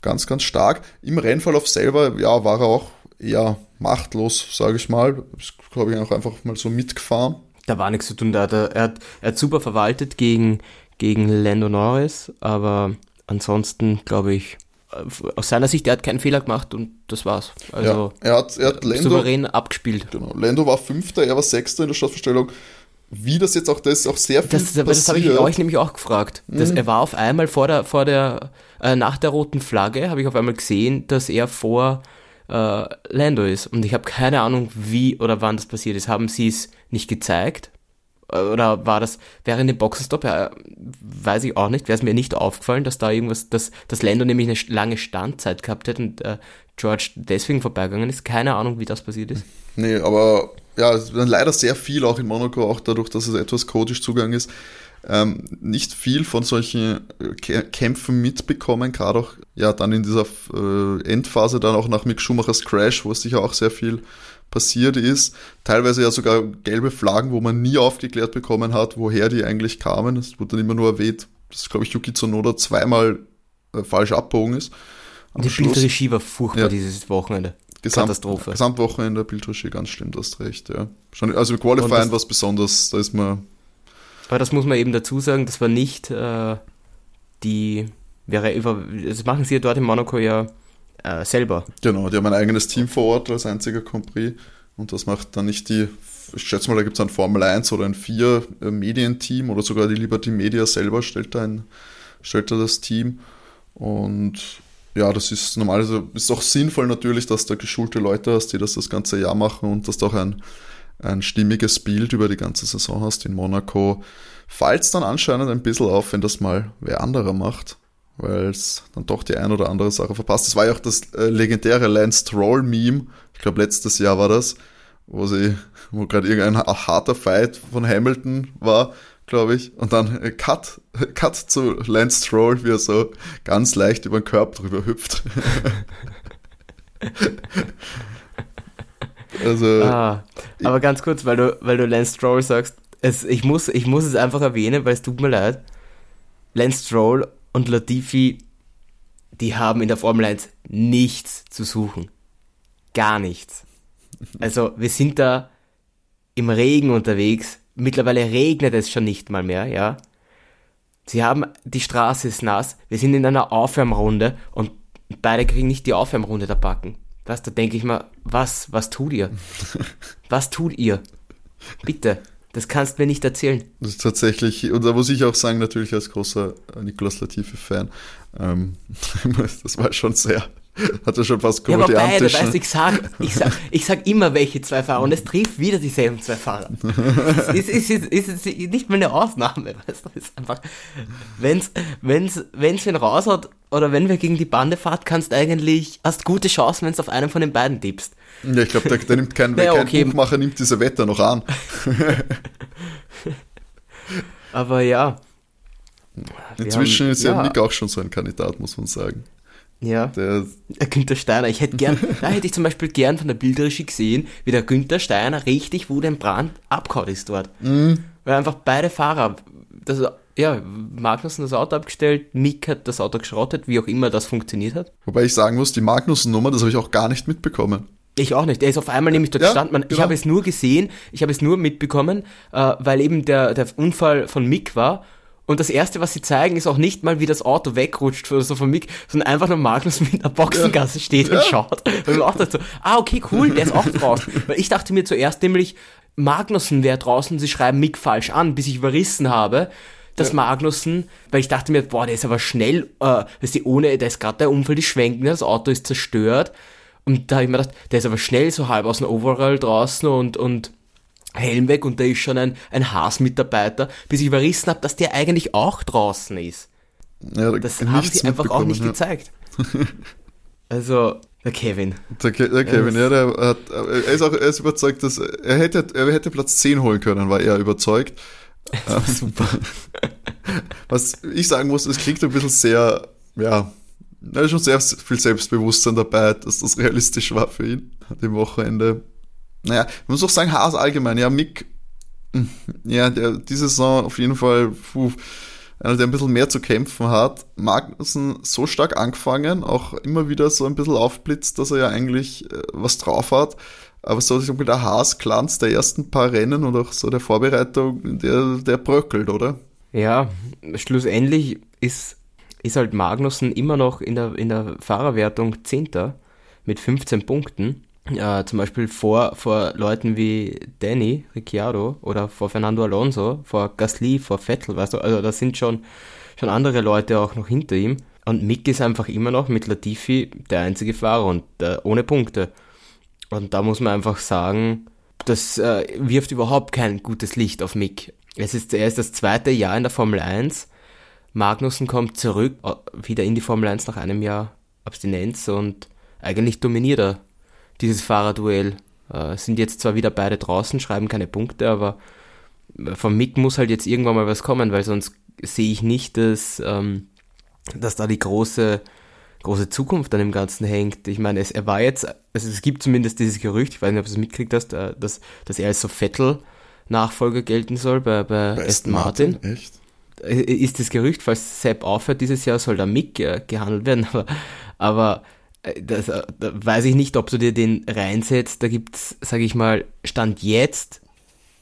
Ganz, ganz stark. Im Rennverlauf selber, ja, war er auch eher machtlos, sage ich mal. Ist, glaube ich, auch einfach mal so mitgefahren. Da war nichts zu tun. Da hat er, er, hat, er hat super verwaltet gegen, gegen Lando Norris, aber ansonsten glaube ich, äh, aus seiner Sicht, er hat keinen Fehler gemacht und das war's. Also ja, er hat, er hat Lando, souverän abgespielt. Genau. Lando war Fünfter, er war Sechster in der Startverstellung. Wie das jetzt auch, das ist auch sehr viel Das, das habe ich euch nämlich auch gefragt. Das, Er war auf einmal vor der, vor der, äh, nach der roten Flagge, habe ich auf einmal gesehen, dass er vor äh, Lando ist. Und ich habe keine Ahnung, wie oder wann das passiert ist. Haben sie es nicht gezeigt? Äh, Oder war das während dem Boxenstopp? Ja, weiß ich auch nicht. Wäre es mir nicht aufgefallen, dass da irgendwas, dass, dass Lando nämlich eine lange Standzeit gehabt hätte und äh, George deswegen vorbeigegangen ist. Keine Ahnung, wie das passiert ist. Nee, aber ja, es leider sehr viel auch in Monaco, auch dadurch, dass es etwas chaotisch zugegangen ist, ähm, nicht viel von solchen äh, Kä- Kämpfen mitbekommen, gerade auch ja dann in dieser äh, Endphase dann auch nach Mick Schumachers Crash, wo es sicher auch sehr viel passiert ist. Teilweise ja sogar gelbe Flaggen, wo man nie aufgeklärt bekommen hat, woher die eigentlich kamen. Es wurde dann immer nur erwähnt, dass, glaube ich, Yuki Tsunoda zweimal äh, falsch abbogen ist. Am Die Schluss- Bildregie war furchtbar Ja. dieses Wochenende. Gesamt, Katastrophe. Gesamtwochenende Bildregie, ganz stimmt, hast recht, ja. Schon, also Qualifying das- was besonders, da ist man, Aber das muss man eben dazu sagen, das war nicht äh, die, wäre das machen sie ja dort in Monaco ja äh, selber. genau, die haben ein eigenes Team vor Ort als einziger Prix und das macht dann nicht die, ich schätze mal, da gibt es ein Formel 1 oder ein 4 äh, Medienteam oder sogar die Liberty Media selber stellt da, ein, stellt da das Team und ja, das ist normal, also ist auch sinnvoll natürlich, dass da geschulte Leute hast, die das das ganze Jahr machen und dass du auch ein, ein stimmiges Bild über die ganze Saison hast in Monaco. Fällt es dann anscheinend ein bisschen auf, wenn das mal wer anderer macht, weil es dann doch die ein oder andere Sache verpasst. Das war ja auch das äh, legendäre Lance Stroll-Meme, ich glaube letztes Jahr war das, wo sie, wo gerade irgendein ha- harter Fight von Hamilton war, glaube ich, und dann äh, Cut, Cut zu Lance Stroll, wie er so ganz leicht über den Körper drüber hüpft. also, Ah, aber ganz kurz, weil du, weil du Lance Stroll sagst, es, ich, muss, ich muss es einfach erwähnen, weil es tut mir leid. Lance Stroll und Latifi, die haben in der Formel 1 nichts zu suchen. Gar nichts. Also wir sind da im Regen unterwegs. Mittlerweile regnet es schon nicht mal mehr, ja. Sie haben, die Straße ist nass. Wir sind in einer Aufwärmrunde und beide kriegen nicht die Aufwärmrunde da backen. Was, da denke ich mal, was, was tut ihr? Was tut ihr? Bitte, das kannst du mir nicht erzählen. Das ist tatsächlich, und da muss ich auch sagen, natürlich als großer Nicolas Latifi-Fan, ähm, das war schon sehr, hatte schon fast Ja, aber beide, weißt ich sag, ich sag, ich sag immer welche zwei Fahrer und es trifft wieder dieselben zwei Fahrer. Es ist, ist, ist, ist, nicht mal eine Ausnahme, weißt du, es ist einfach, wenn's, wenn's, wenn's wen raushaut oder wenn wir gegen die Bande fahrt, kannst eigentlich, hast gute Chancen, wenn du auf einen von den beiden tippst. ja, ich glaube, der, der nimmt kein, Ja, kein okay. Buchmacher nimmt diese Wetter noch an. Aber ja. Inzwischen haben- ist ja, ja. Nick auch schon so ein Kandidat, muss man sagen. Ja. Der, Der Günther Steiner, ich hätte gern, da hätte ich zum Beispiel gern von der Bildregie gesehen, wie der Günther Steiner richtig wo den Brand abgehauen ist dort. Weil einfach beide Fahrer, das, ja, Magnussen das Auto abgestellt, Mick hat das Auto geschrottet, wie auch immer das funktioniert hat. wobei ich sagen muss, die Magnussen-Nummer, das habe ich auch gar nicht mitbekommen. Ich auch nicht. Er ist auf einmal nämlich dort Ja, gestanden. Man, Ich genau. habe es nur gesehen, ich habe es nur mitbekommen, äh, weil eben der, der Unfall von Mick war Und das erste, was sie zeigen, ist auch nicht mal, wie das Auto wegrutscht oder so von Mick, sondern einfach nur Magnus mit einer Boxengasse ja. steht und ja. schaut. Und auch dachte so, ah, okay, cool, der ist auch draußen. Weil ich dachte mir zuerst nämlich, Magnussen wäre draußen, sie schreiben Mick falsch an, bis ich überrissen habe, dass ja. Magnussen, weil ich dachte mir, boah, der ist aber schnell, äh, weißt du, ohne, da ist gerade der Unfall, die schwenken, das Auto ist zerstört. Und da habe ich mir gedacht, der ist aber schnell so halb aus dem Overall draußen und, und Helm weg und da ist schon ein, ein Haas-Mitarbeiter, bis ich überrissen habe, dass der eigentlich auch draußen ist. Ja, das haben sie einfach auch nicht ja. gezeigt. also, der Kevin. Der, Ke der Kevin, ja, der hat, er ist auch er ist überzeugt, dass er hätte, er hätte Platz 10 holen können, war er überzeugt. Super. Was ich sagen muss, es klingt ein bisschen sehr, ja, da ist schon sehr viel Selbstbewusstsein dabei, dass das realistisch war für ihn, dem Wochenende. Naja, man muss auch sagen, Haas allgemein, ja, Mick, hm, ja, der, diese Saison auf jeden Fall, puh, einer, der ein bisschen mehr zu kämpfen hat. Magnussen so stark angefangen, auch immer wieder so ein bisschen aufblitzt, dass er ja eigentlich äh, was drauf hat. Aber so ich mit der Haas-Glanz der ersten paar Rennen und auch so der Vorbereitung, der, der bröckelt, oder? Ja, schlussendlich ist, ist halt Magnussen immer noch in der, in der Fahrerwertung Zehnter mit 15 Punkten. Äh, zum Beispiel vor, vor Leuten wie Danny Ricciardo oder vor Fernando Alonso, vor Gasly, vor Vettel, weißt du, also da sind schon, schon andere Leute auch noch hinter ihm. Und Mick ist einfach immer noch mit Latifi der einzige Fahrer und äh, ohne Punkte. Und da muss man einfach sagen, das äh, wirft überhaupt kein gutes Licht auf Mick. Es ist, er ist das zweite Jahr in der Formel 1. Magnussen kommt zurück, äh, wieder in die Formel 1 nach einem Jahr Abstinenz und eigentlich dominiert er dieses Fahrerduell. Äh, sind jetzt zwar wieder beide draußen, schreiben keine Punkte, aber vom Mick muss halt jetzt irgendwann mal was kommen, weil sonst sehe ich nicht, dass, ähm, dass da die große große Zukunft an dem Ganzen hängt. Ich meine, es, er war jetzt, also es gibt zumindest dieses Gerücht, ich weiß nicht, ob du es mitgekriegt hast, äh, dass, dass er als so Vettel-Nachfolger gelten soll bei, bei, bei Aston Martin. Martin. Echt? Äh, ist das Gerücht, falls Sepp aufhört dieses Jahr, soll da Mick äh, gehandelt werden, aber, aber das, da weiß ich nicht, ob du dir den reinsetzt. Da gibt's, sage ich mal, Stand jetzt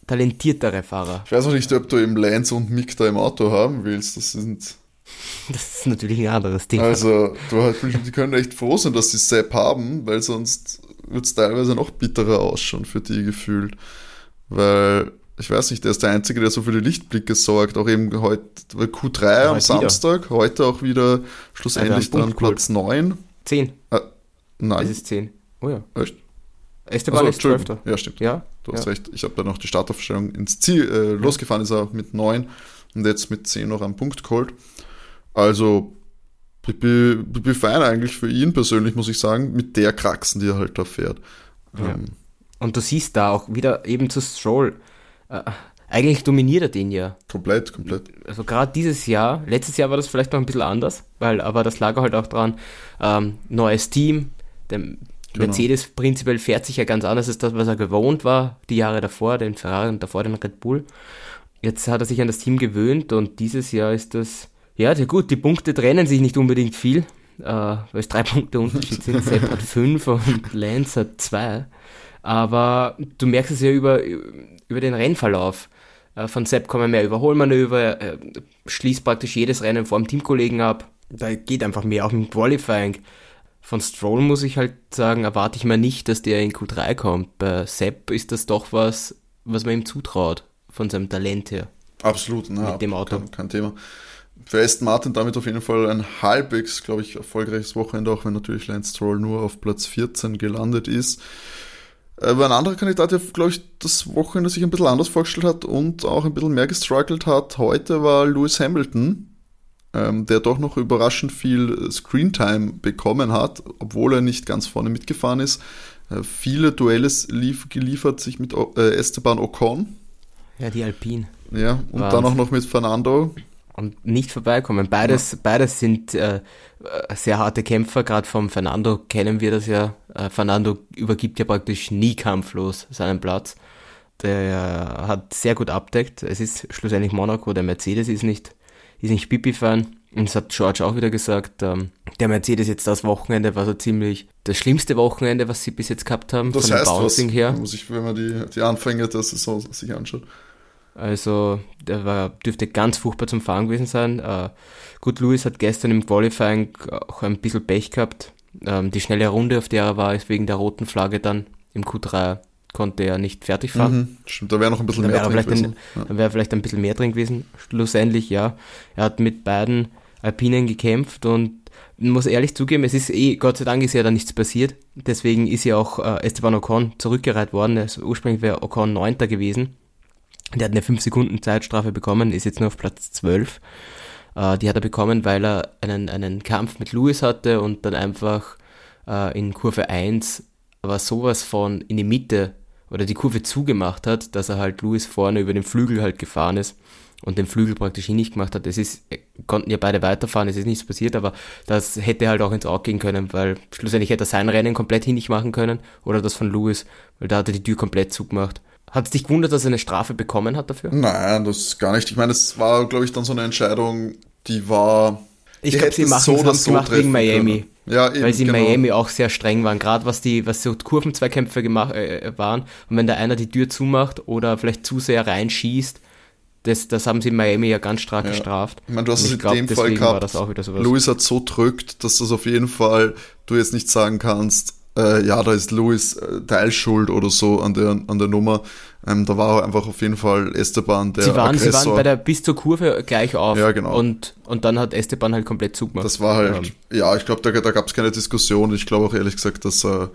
talentiertere Fahrer. Ich weiß auch nicht, ob du eben Lance und Mick da im Auto haben willst. Das sind das ist natürlich ein anderes Thema. Also, du die können echt froh sein, dass sie Sepp haben, weil sonst wird es teilweise noch bitterer ausschauen für die gefühlt. Weil, ich weiß nicht, der ist der Einzige, der so viele Lichtblicke sorgt. Auch eben heute Q3 ja, am Samstag, wieder. heute auch wieder schlussendlich dann Platz 9. 10. Äh, nein. Es ist 10. Oh ja. Echt? Esteban also, ist 12. Ja, stimmt. Ja? Du hast ja. recht. Ich habe da noch die Startaufstellung ins Ziel. Äh, losgefahren ist er mit 9 und jetzt mit 10 noch am Punkt geholt. Also, ich bin, ich bin fein eigentlich für ihn persönlich, muss ich sagen, mit der Kraxen, die er halt da fährt. Ja. Ähm, und du siehst da auch wieder eben zu Stroll. Äh, eigentlich dominiert er den ja. Komplett, komplett. Also gerade dieses Jahr, letztes Jahr war das vielleicht noch ein bisschen anders, weil, aber das lag halt auch dran, ähm, neues Team, der genau. Mercedes prinzipiell fährt sich ja ganz anders als das, was er gewohnt war, die Jahre davor, den Ferrari und davor den Red Bull. Jetzt hat er sich an das Team gewöhnt und dieses Jahr ist das ja, gut, die Punkte trennen sich nicht unbedingt viel, äh, weil es drei Punkte Unterschied sind. Sepp hat fünf und Lance hat zwei. Aber du merkst es ja über, über den Rennverlauf. Äh, von Sepp kommen mehr Überholmanöver, er schließt praktisch jedes Rennen vor dem Teamkollegen ab. Da geht einfach mehr, auch im Qualifying. Von Stroll muss ich halt sagen, erwarte ich mal nicht, dass der in Q3 kommt. Bei Sepp ist das doch was, was man ihm zutraut, von seinem Talent her. Absolut, na, mit dem Auto. Kein, kein Thema für Aston Martin damit auf jeden Fall ein halbwegs, glaube ich, erfolgreiches Wochenende, auch wenn natürlich Lance Stroll nur auf Platz 14 gelandet ist. Aber ein anderer Kandidat, der, glaube ich, das Wochenende sich ein bisschen anders vorgestellt hat und auch ein bisschen mehr gestruggelt hat, heute war Lewis Hamilton, ähm, der doch noch überraschend viel Screentime bekommen hat, obwohl er nicht ganz vorne mitgefahren ist. Äh, viele Duelles lief, geliefert, sich mit äh, Esteban Ocon. Ja, die Alpine. Ja, und Wahnsinn. dann auch noch mit Fernando, und nicht vorbeikommen. Beides, ja. beides sind äh, sehr harte Kämpfer. Gerade vom Fernando kennen wir das ja. Äh, Fernando übergibt ja praktisch nie kampflos seinen Platz. Der hat sehr gut abdeckt. Es ist schlussendlich Monaco. Der Mercedes ist nicht, ist nicht Pipi-Fan. Und das hat George auch wieder gesagt. Ähm, der Mercedes jetzt das Wochenende war so ziemlich das schlimmste Wochenende, was sie bis jetzt gehabt haben. Das von heißt Bouncing was, her. Muss ich, wenn man die, die Anfänge der Saison sich anschaut. Also der war, dürfte ganz furchtbar zum Fahren gewesen sein. Äh, gut, Lewis hat gestern im Qualifying auch ein bisschen Pech gehabt. Ähm, die schnelle Runde, auf der er war, ist wegen der roten Flagge dann im Q3 konnte er nicht fertig fahren. Mhm, stimmt, da wäre noch ein bisschen mehr drin gewesen. Ein, ja. Da wäre vielleicht ein bisschen mehr drin gewesen. Schlussendlich, ja. Er hat mit beiden Alpinen gekämpft und muss ehrlich zugeben, es ist eh, Gott sei Dank ist ja da nichts passiert. Deswegen ist ja auch äh, Esteban Ocon zurückgereiht worden. Also ursprünglich wäre Ocon Neunter gewesen. Der hat eine 5 Sekunden Zeitstrafe bekommen, ist jetzt nur auf Platz 12. Äh, die hat er bekommen, weil er einen, einen Kampf mit Lewis hatte und dann einfach äh, in Kurve 1 aber sowas von in die Mitte oder die Kurve zugemacht hat, dass er halt Lewis vorne über den Flügel halt gefahren ist und den Flügel praktisch hin nicht gemacht hat. Es ist, konnten ja beide weiterfahren, es ist nichts passiert, aber das hätte halt auch ins Auge gehen können, weil schlussendlich hätte er sein Rennen komplett hin nicht machen können oder das von Lewis, weil da hat er die Tür komplett zugemacht. Hat es dich gewundert, dass er eine Strafe bekommen hat dafür? Nein, das gar nicht. Ich meine, es war, glaube ich, dann so eine Entscheidung, die war. Ich glaube, sie machen so es so gemacht wegen Miami. Können. Ja, eben, weil sie in genau. Miami auch sehr streng waren, gerade was die, was so Kurvenzweikämpfe gemacht äh, waren. Und wenn da einer die Tür zumacht oder vielleicht zu sehr reinschießt, das, das haben sie in Miami ja ganz stark ja. gestraft. Ich meine, du hast es in glaub, dem Fall gehabt. Louis hat so drückt, dass das auf jeden Fall du jetzt nicht sagen kannst, äh, ja, da ist Louis äh, Teilschuld oder so an der, an der Nummer. Ähm, da war einfach auf jeden Fall Esteban der sie waren, Aggressor. Sie waren bei der bis zur Kurve gleich auf. Ja, genau. Und, und dann hat Esteban halt komplett zugemacht. Das war halt, ja, ja ich glaube, da, da gab es keine Diskussion. Ich glaube auch ehrlich gesagt, dass, äh,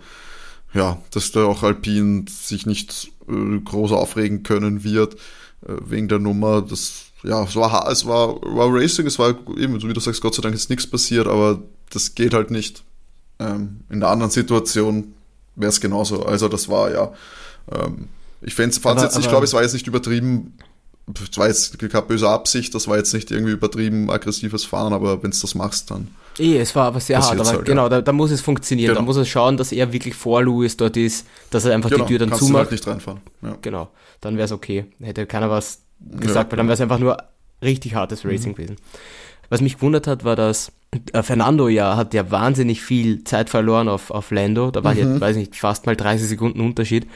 ja, dass da auch Alpin sich nicht äh, groß aufregen können wird äh, wegen der Nummer. Das, ja, es war, es war, war Racing, es war eben, wie du sagst, Gott sei Dank ist nichts passiert, aber das geht halt nicht. Ähm, in der anderen Situation wäre es genauso. Also das war ja, ähm, ich fand es jetzt, ich glaube, es war jetzt nicht übertrieben, es war jetzt keine böse Absicht, das war jetzt nicht irgendwie übertrieben aggressives Fahren, aber wenn du das machst, dann. Eh, es war aber sehr hart, aber halt, genau, ja. da, da, muss es funktionieren. Genau. Da muss es schauen, dass er wirklich vor Louis dort ist, dass er einfach genau, die Tür dann zumacht. Halt nicht reinfahren. Ja. Genau, dann wäre es okay. Hätte keiner was gesagt, ja, weil dann wäre es einfach nur richtig hartes Racing mhm. gewesen. Was mich gewundert hat, war, dass äh, Fernando ja hat ja wahnsinnig viel Zeit verloren auf, auf Lando. Da waren mhm. ja, weiß nicht, fast mal 30 Sekunden Unterschied.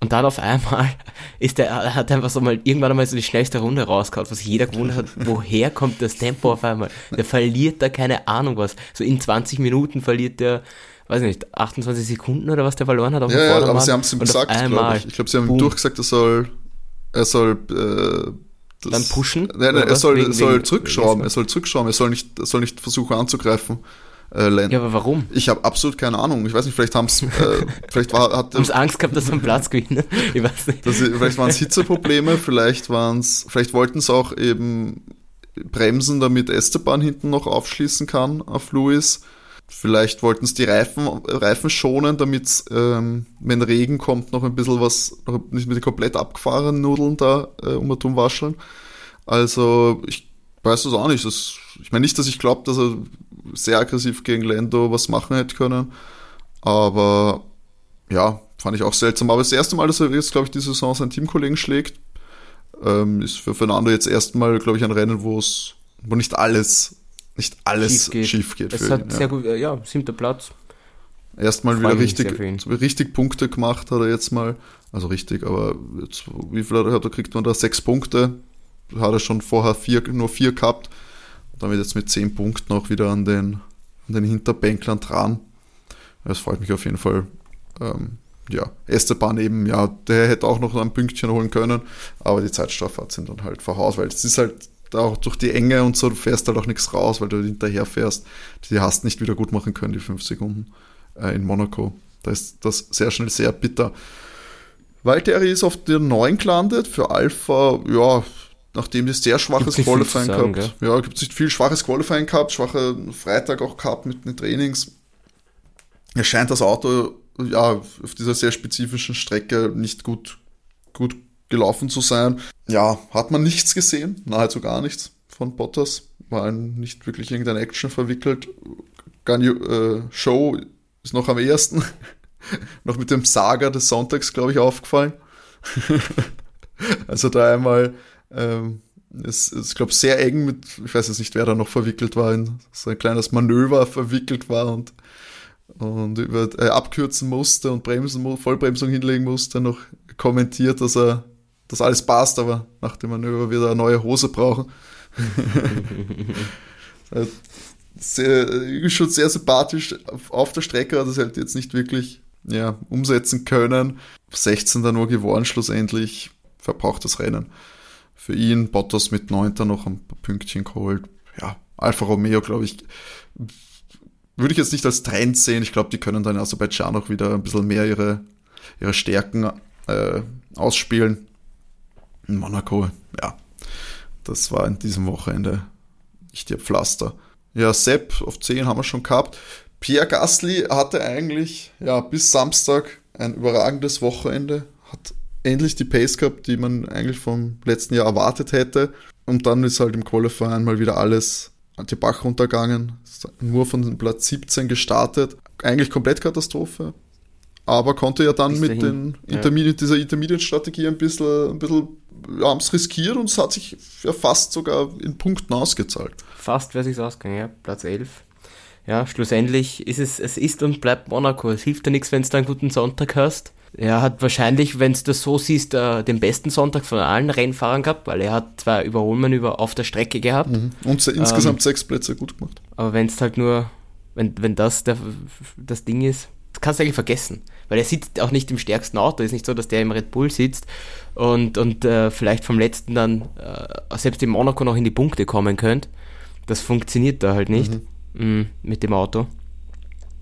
Und dann auf einmal ist der, hat einfach so mal irgendwann einmal so die schnellste Runde rausgehauen, was jeder gewundert hat, woher kommt das Tempo auf einmal? Der verliert da keine Ahnung was. So in 20 Minuten verliert der, weiß nicht, 28 Sekunden oder was der verloren hat auf ja, dem Ja, aber sie haben es ihm gesagt, glaube ich. Ich glaube, sie haben ihm durchgesagt, er soll, er soll, äh, das, dann pushen? Nein, nein, er soll, wegen, soll zurückschrauben, er soll zurückschrauben, er soll nicht, er soll nicht versuchen anzugreifen. Äh, ja, aber warum? Ich habe absolut keine Ahnung. Ich weiß nicht, vielleicht haben es, äh, vielleicht war, hat. haben sie Angst gehabt, dass einen Platz gewinnen? Ich weiß nicht. Das, vielleicht waren es Hitzeprobleme, vielleicht waren es, vielleicht wollten es auch eben bremsen, damit Esteban hinten noch aufschließen kann auf Luis. Vielleicht wollten es die Reifen, Reifen schonen, damit ähm, wenn Regen kommt, noch ein bisschen was, noch nicht mit den komplett abgefahrenen Nudeln da äh, um und wascheln. Also ich weiß das auch nicht. Das, ich meine nicht, dass ich glaube, dass er sehr aggressiv gegen Lando was machen hätte können. Aber ja, fand ich auch seltsam. Aber das erste Mal, dass er jetzt, glaube ich, die Saison seinen Teamkollegen schlägt, ähm, ist für Fernando jetzt erstmal, glaube ich, ein Rennen, wo es, wo nicht alles nicht alles schief geht. Schief geht es hat ihn, sehr ja. gut, äh, ja, siebter Platz. Erstmal wieder richtig, richtig Punkte gemacht hat er jetzt mal. Also richtig, aber jetzt, wie viel hat er, kriegt man da? Sechs Punkte. Hat er schon vorher vier, nur vier gehabt. Damit jetzt mit zehn Punkten auch wieder an den, an den Hinterbänklern dran. Das freut mich auf jeden Fall. Ähm, ja, Esteban eben, ja, der hätte auch noch ein Pünktchen holen können, aber die Zeitstrafe sind dann halt verhaut, weil es ist halt auch durch die Enge und so, du fährst halt auch nichts raus, weil du hinterher fährst. Die hast nicht wieder gut machen können, die fünf Sekunden äh, in Monaco. Da ist das sehr schnell sehr bitter. Valtteri ist auf der 9 gelandet, für Alpha, ja, nachdem die sehr schwaches Qualifying sagen, gehabt. Gell? Ja, gibt es nicht viel schwaches Qualifying gehabt, schwache Freitag auch gehabt mit den Trainings. Es scheint das Auto ja auf dieser sehr spezifischen Strecke nicht gut, gut gelaufen zu sein. Ja, hat man nichts gesehen, nahezu gar nichts von Bottas. War nicht wirklich irgendeine Action verwickelt. Ganyu, äh, Show ist noch am ersten. noch mit dem Saga des Sonntags, glaube ich, aufgefallen. also da einmal, ähm, es ist, glaube sehr eng mit, ich weiß jetzt nicht, wer da noch verwickelt war, in so ein kleines Manöver verwickelt war und, und über, äh, abkürzen musste und bremsen, Vollbremsung hinlegen musste, noch kommentiert, dass er dass alles passt, aber nach dem Manöver wieder eine neue Hose brauchen. sehr, schon sehr sympathisch auf der Strecke, hat es halt jetzt nicht wirklich ja, umsetzen können. 16. nur geworden schlussendlich, verbraucht das Rennen. Für ihn, Bottas mit 9. noch ein paar Pünktchen geholt. Ja, Alfa Romeo, glaube ich, würde ich jetzt nicht als Trend sehen. Ich glaube, die können dann in Aserbaidschan auch wieder ein bisschen mehr ihre, ihre Stärken äh, ausspielen. In Monaco, ja, das war in diesem Wochenende nicht ihr Pflaster. Ja, Sepp auf 10 haben wir schon gehabt. Pierre Gasly hatte eigentlich ja, bis Samstag ein überragendes Wochenende, hat endlich die Pace gehabt, die man eigentlich vom letzten Jahr erwartet hätte. Und dann ist halt im Qualifying mal wieder alles die Bach runtergegangen. Nur von Platz 17 gestartet. Eigentlich komplett Katastrophe. Aber konnte ja dann mit den Intermediate, ja. dieser Intermediate-Strategie ein bisschen, ein bisschen haben es riskiert und es hat sich ja fast sogar in Punkten ausgezahlt. Fast wäre es ausgegangen, ja. Platz 11. Ja, schlussendlich ist es, es ist und bleibt Monaco. Es hilft dir nichts, wenn du einen guten Sonntag hast. Er hat wahrscheinlich, wenn du das so siehst, äh, den besten Sonntag von allen Rennfahrern gehabt, weil er hat zwei Überholmanöver auf der Strecke gehabt. Mhm. Und ähm, insgesamt sechs Plätze gut gemacht. Aber wenn es halt nur, wenn, wenn das der, das Ding ist, das kannst du eigentlich vergessen. Weil er sitzt auch nicht im stärksten Auto. Es ist nicht so, dass der im Red Bull sitzt und, und äh, vielleicht vom letzten dann äh, selbst in Monaco noch in die Punkte kommen könnt. Das funktioniert da halt nicht mhm. mh, mit dem Auto.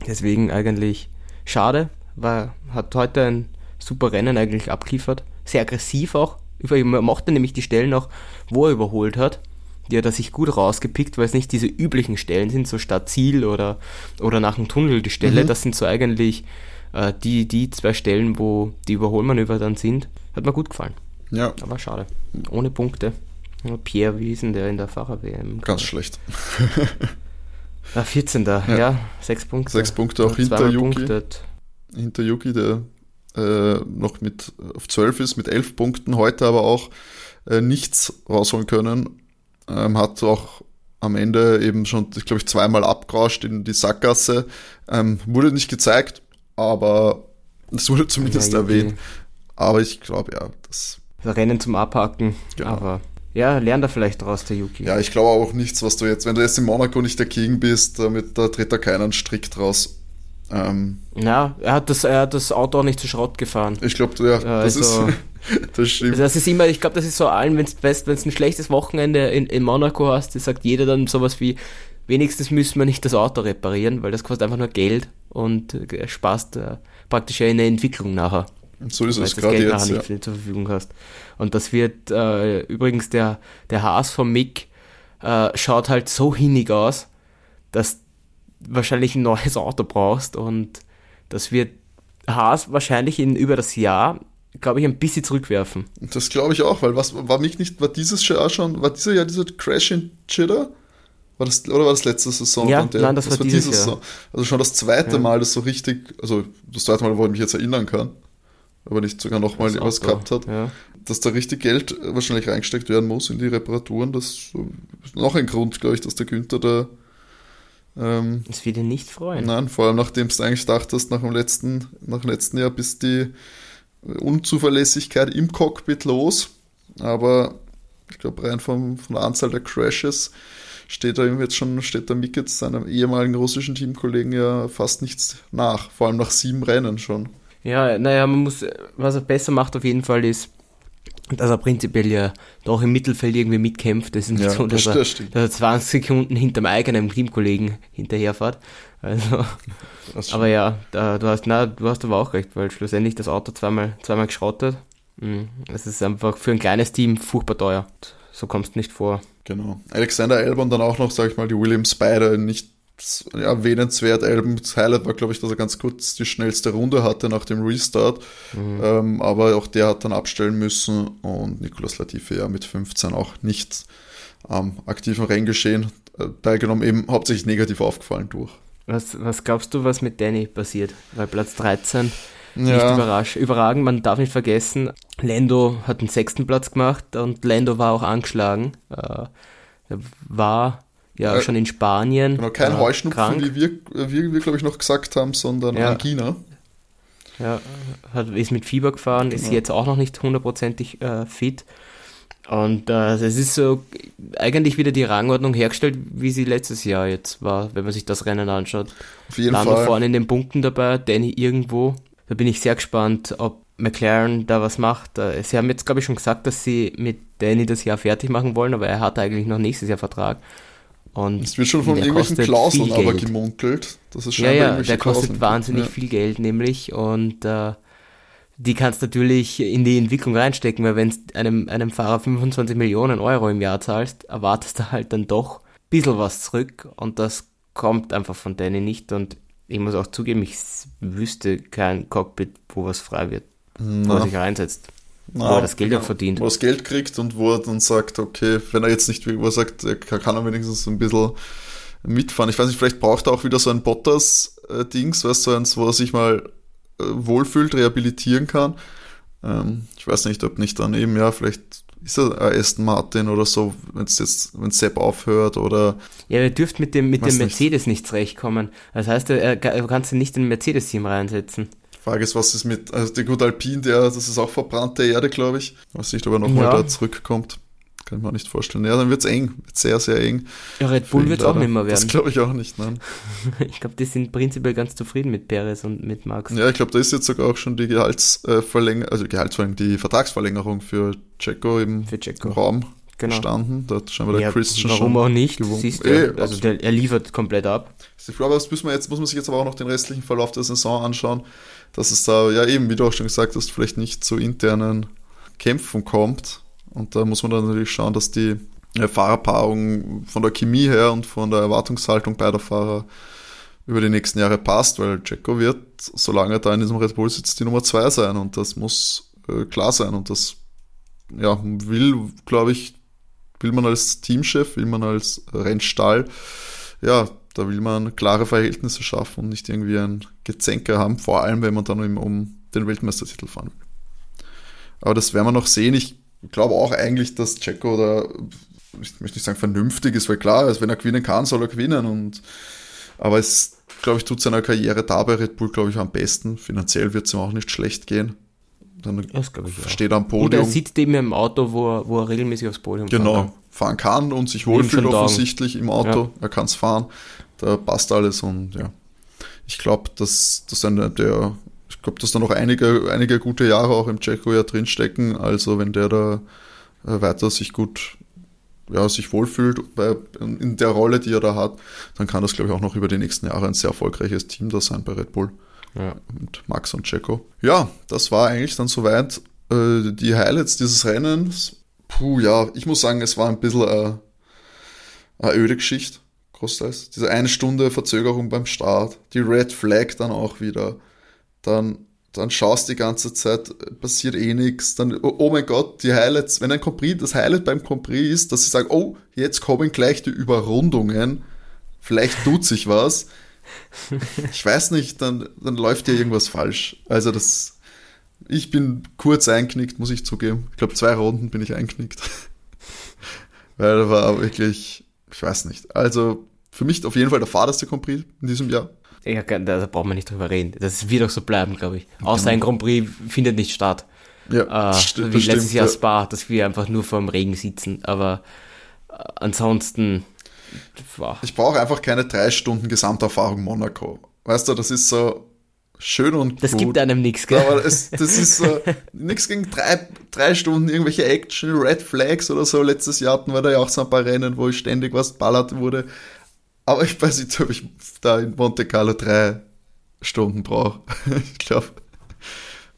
Deswegen eigentlich schade. War, hat heute ein super Rennen eigentlich abgeliefert. Sehr aggressiv auch. Er mochte nämlich die Stellen auch, wo er überholt hat. Die hat er sich gut rausgepickt, weil es nicht diese üblichen Stellen sind, so statt Ziel oder, oder nach dem Tunnel die Stelle. Mhm. Das sind so eigentlich äh, die, die zwei Stellen, wo die Überholmanöver dann sind. Hat mir gut gefallen. Ja. Aber schade. Ohne Punkte. Pierre Wiesen, der in der Fahrer-WM. Ganz schlecht. ah, 14. Ja. ja, sechs Punkte. Sechs Punkte auch hinter Yuki. Punktet. Hinter Yuki, der äh, noch mit auf 12 ist, mit 11 Punkten, heute aber auch äh, nichts rausholen können. Ähm, hat auch am Ende eben schon, ich glaube ich, zweimal abgerauscht in die Sackgasse. Ähm, wurde nicht gezeigt, aber es wurde zumindest ja, erwähnt. Aber ich glaube, ja, das. Rennen zum Abhaken, genau. aber ja, lernt er vielleicht daraus, der Yuki. Ja, ich glaube auch nichts, was du jetzt, wenn du jetzt in Monaco nicht dagegen bist, damit da tritt er keinen Strick draus. Ähm, ja, er hat, das, er hat das Auto auch nicht zu Schrott gefahren. Ich glaube, ja, das also, ist. das stimmt. Also das ist immer, ich glaube, das ist so allen, wenn du ein schlechtes Wochenende in, in Monaco hast, das sagt jeder dann sowas wie, wenigstens müssen wir nicht das Auto reparieren, weil das kostet einfach nur Geld und äh, sparst äh, praktisch der Entwicklung nachher. So ist es gerade jetzt. Nicht ja. zur Verfügung hast. Und das wird äh, übrigens der, der Haas von Mick äh, schaut halt so hinnig aus, dass wahrscheinlich ein neues Auto brauchst und das wird Haas wahrscheinlich in über das Jahr, glaube ich, ein bisschen zurückwerfen. Das glaube ich auch, weil was war mich nicht, war dieses Jahr schon, war dieser Jahr dieser Crash in Cheddar? War das, oder war das letzte Saison? Ja, der, nein, das, das war, dieses Jahr. Saison. Also schon das zweite ja. Mal, das so richtig, also das zweite Mal, wo ich mich jetzt erinnern kann, aber nicht sogar nochmal was gehabt hat, ja. dass da richtig Geld wahrscheinlich reingesteckt werden muss in die Reparaturen. Das ist noch ein Grund, glaube ich, dass der Günther da. Ähm, das wird ihn nicht freuen. Nein, vor allem nachdem du eigentlich dachtest, nach dem letzten, nach dem letzten Jahr bist die Unzuverlässigkeit im Cockpit los. Aber ich glaube, rein vom, von der Anzahl der Crashes steht da jetzt schon, steht der Mick jetzt seinem ehemaligen russischen Teamkollegen ja fast nichts nach, vor allem nach sieben Rennen schon. Ja, naja, man muss, was er besser macht auf jeden Fall ist, dass er prinzipiell ja doch im Mittelfeld irgendwie mitkämpft. Das ist nicht ja, so, dass, das er, dass er 20 Sekunden hinterm eigenen Teamkollegen hinterherfährt. Also, aber ja, da, du hast, na, du hast aber auch recht, weil schlussendlich das Auto zweimal, zweimal geschrottet. Mhm. Es ist einfach für ein kleines Team furchtbar teuer. So kommst du nicht vor. Genau. Alexander Albon dann auch noch, sag ich mal, die Williams beide nicht erwähnenswert. Albons Highlight war, glaube ich, dass er ganz kurz die schnellste Runde hatte nach dem Restart. Mhm. Ähm, aber auch der hat dann abstellen müssen und Nicolas Latifi ja mit 15 auch nicht am aktiven Renngeschehen äh, teilgenommen, eben hauptsächlich negativ aufgefallen durch. Was, was glaubst du, was mit Danny passiert? Weil Platz 13 nicht überrasch, überragend, man darf nicht vergessen, Lando hat den sechsten Platz gemacht und Lando war auch angeschlagen. Äh, war ja äh, schon in Spanien. Genau, kein äh, Heuschnupfen, krank. wie wir, wir, wir glaube ich, noch gesagt haben, sondern ja. Angina. Ja, hat, ist mit Fieber gefahren, genau. ist jetzt auch noch nicht hundertprozentig äh, fit. Und äh, es ist so eigentlich wieder die Rangordnung hergestellt, wie sie letztes Jahr jetzt war, wenn man sich das Rennen anschaut. Auf jeden Lando Fall. vorne in den Punkten dabei, Danny irgendwo. Da bin ich sehr gespannt, ob McLaren da was macht. Äh, sie haben jetzt, glaube ich, schon gesagt, dass sie mit Danny das Jahr fertig machen wollen, aber er hat eigentlich noch nächstes Jahr Vertrag. Und es wird schon von irgendwelchen Klauseln aber gemunkelt. Das ist ja, ja, der kostet wahnsinnig ja. viel Geld nämlich und äh, die kannst du natürlich in die Entwicklung reinstecken, weil wenn du einem, einem Fahrer 25 Millionen Euro im Jahr zahlst, erwartest du halt dann doch ein bisschen was zurück und das kommt einfach von Danny nicht und ich muss auch zugeben, ich wüsste kein Cockpit, wo was frei wird, Na. wo er sich reinsetzt. Na, wo er das Geld auch verdient. Wo er das Geld kriegt und wo er dann sagt, okay, wenn er jetzt nicht, wo er sagt, kann er wenigstens ein bisschen mitfahren. Ich weiß nicht, vielleicht braucht er auch wieder so ein Bottas-Dings, weißt du, eins, wo er sich mal äh, wohlfühlt, rehabilitieren kann. Ähm, ich weiß nicht, ob nicht dann eben, ja, vielleicht ist er Aston Martin oder so, wenn es jetzt, wenn Sepp aufhört oder. Ja, er dürfte mit dem, mit dem Mercedes nicht. nicht zurechtkommen. Das heißt, er, er kannst du nicht in ein Mercedes-Team reinsetzen. Frage ist, was ist mit, also der gute Alpine, der, das ist auch verbrannte Erde, glaube ich. Weiß nicht, ob er nochmal ja. da zurückkommt. Kann ich mir nicht vorstellen. Ja, dann wird es eng. Wird sehr, sehr eng. Ja, Red Bull wird auch nicht mehr werden. Das glaube ich auch nicht, nein. ich glaube, die sind prinzipiell ganz zufrieden mit Perez und mit Max. Ja, ich glaube, da ist jetzt sogar auch schon die Gehaltsverlängerung, also Gehaltsverlängerung, die Vertragsverlängerung für Checo im, für Checo. im Raum genau. gestanden. Da hat scheinbar der ja, Christian warum schon auch nicht, siehst du. Eh, also der, er liefert komplett ab. Ich glaube, das müssen wir jetzt, muss man sich jetzt aber auch noch den restlichen Verlauf der Saison anschauen, dass es da, ja eben, wie du auch schon gesagt hast, vielleicht nicht zu internen Kämpfen kommt. Und da muss man dann natürlich schauen, dass die Fahrerpaarung von der Chemie her und von der Erwartungshaltung beider Fahrer über die nächsten Jahre passt, weil Jacko wird, solange er da in diesem Red Bull sitzt, die Nummer zwei sein und das muss äh, klar sein und das ja, will, glaube ich, will man als Teamchef, will man als Rennstall, ja, da will man klare Verhältnisse schaffen und nicht irgendwie ein Gezänke haben, vor allem wenn man dann um den Weltmeistertitel fahren will. Aber das werden wir noch sehen. Ich glaube auch eigentlich, dass Checo da, ich möchte nicht sagen vernünftig ist, weil klar, also wenn er gewinnen kann, soll er gewinnen. Und, aber es, glaube ich, tut seiner Karriere da bei Red Bull, glaube ich, am besten. Finanziell wird es ihm auch nicht schlecht gehen. Dann das ich steht er am Podium. Und er sitzt eben im Auto, wo er, wo er regelmäßig aufs Podium genau, fahren kann. fahren kann und sich wohlfühlt offensichtlich im Auto. Ja. Er kann es fahren. Da passt alles und ja. Ich glaube, dass das einer der glaube, dass da noch einige, einige gute Jahre auch im Checo ja drinstecken. Also wenn der da äh, weiter sich gut, ja, sich wohlfühlt bei, in der Rolle, die er da hat, dann kann das, glaube ich, auch noch über die nächsten Jahre ein sehr erfolgreiches Team da sein bei Red Bull. Ja. Mit Max und Checo. Ja, das war eigentlich dann soweit äh, die Highlights dieses Rennens. Puh, ja, ich muss sagen, es war ein bisschen äh, eine öde Geschichte, großteils. Diese eine Stunde Verzögerung beim Start, die Red Flag dann auch wieder dann, dann schaust die ganze Zeit, passiert eh nichts, dann, oh, oh, mein Gott, die Highlights, wenn ein Compris, das Highlight beim Compris ist, dass sie sagen, oh, jetzt kommen gleich die Überrundungen, vielleicht tut sich was. Ich weiß nicht, dann, dann läuft ja irgendwas falsch. Also das, ich bin kurz einknickt, muss ich zugeben. Ich glaube, zwei Runden bin ich einknickt. Weil da war wirklich, ich weiß nicht. Also für mich auf jeden Fall der fahreste Compris in diesem Jahr. Ja, da braucht man nicht drüber reden. Das wird auch so bleiben, glaube ich. Außer genau. ein Grand Prix findet nicht statt. Ja, äh, st wie letztes Jahr ja. Spa, dass wir einfach nur vor dem Regen sitzen. Aber äh, ansonsten. Wow. Ich brauche einfach keine drei Stunden Gesamterfahrung Monaco. Weißt du, das ist so schön und das gut. gibt einem nichts, gell? Aber es, das ist so nichts gegen drei, drei Stunden irgendwelche Action, Red Flags oder so. Letztes Jahr hatten wir da ja auch so ein paar Rennen, wo ständig was ballert wurde. Aber ich weiß nicht, ob ich da in Monte Carlo drei Stunden brauche. ich glaube,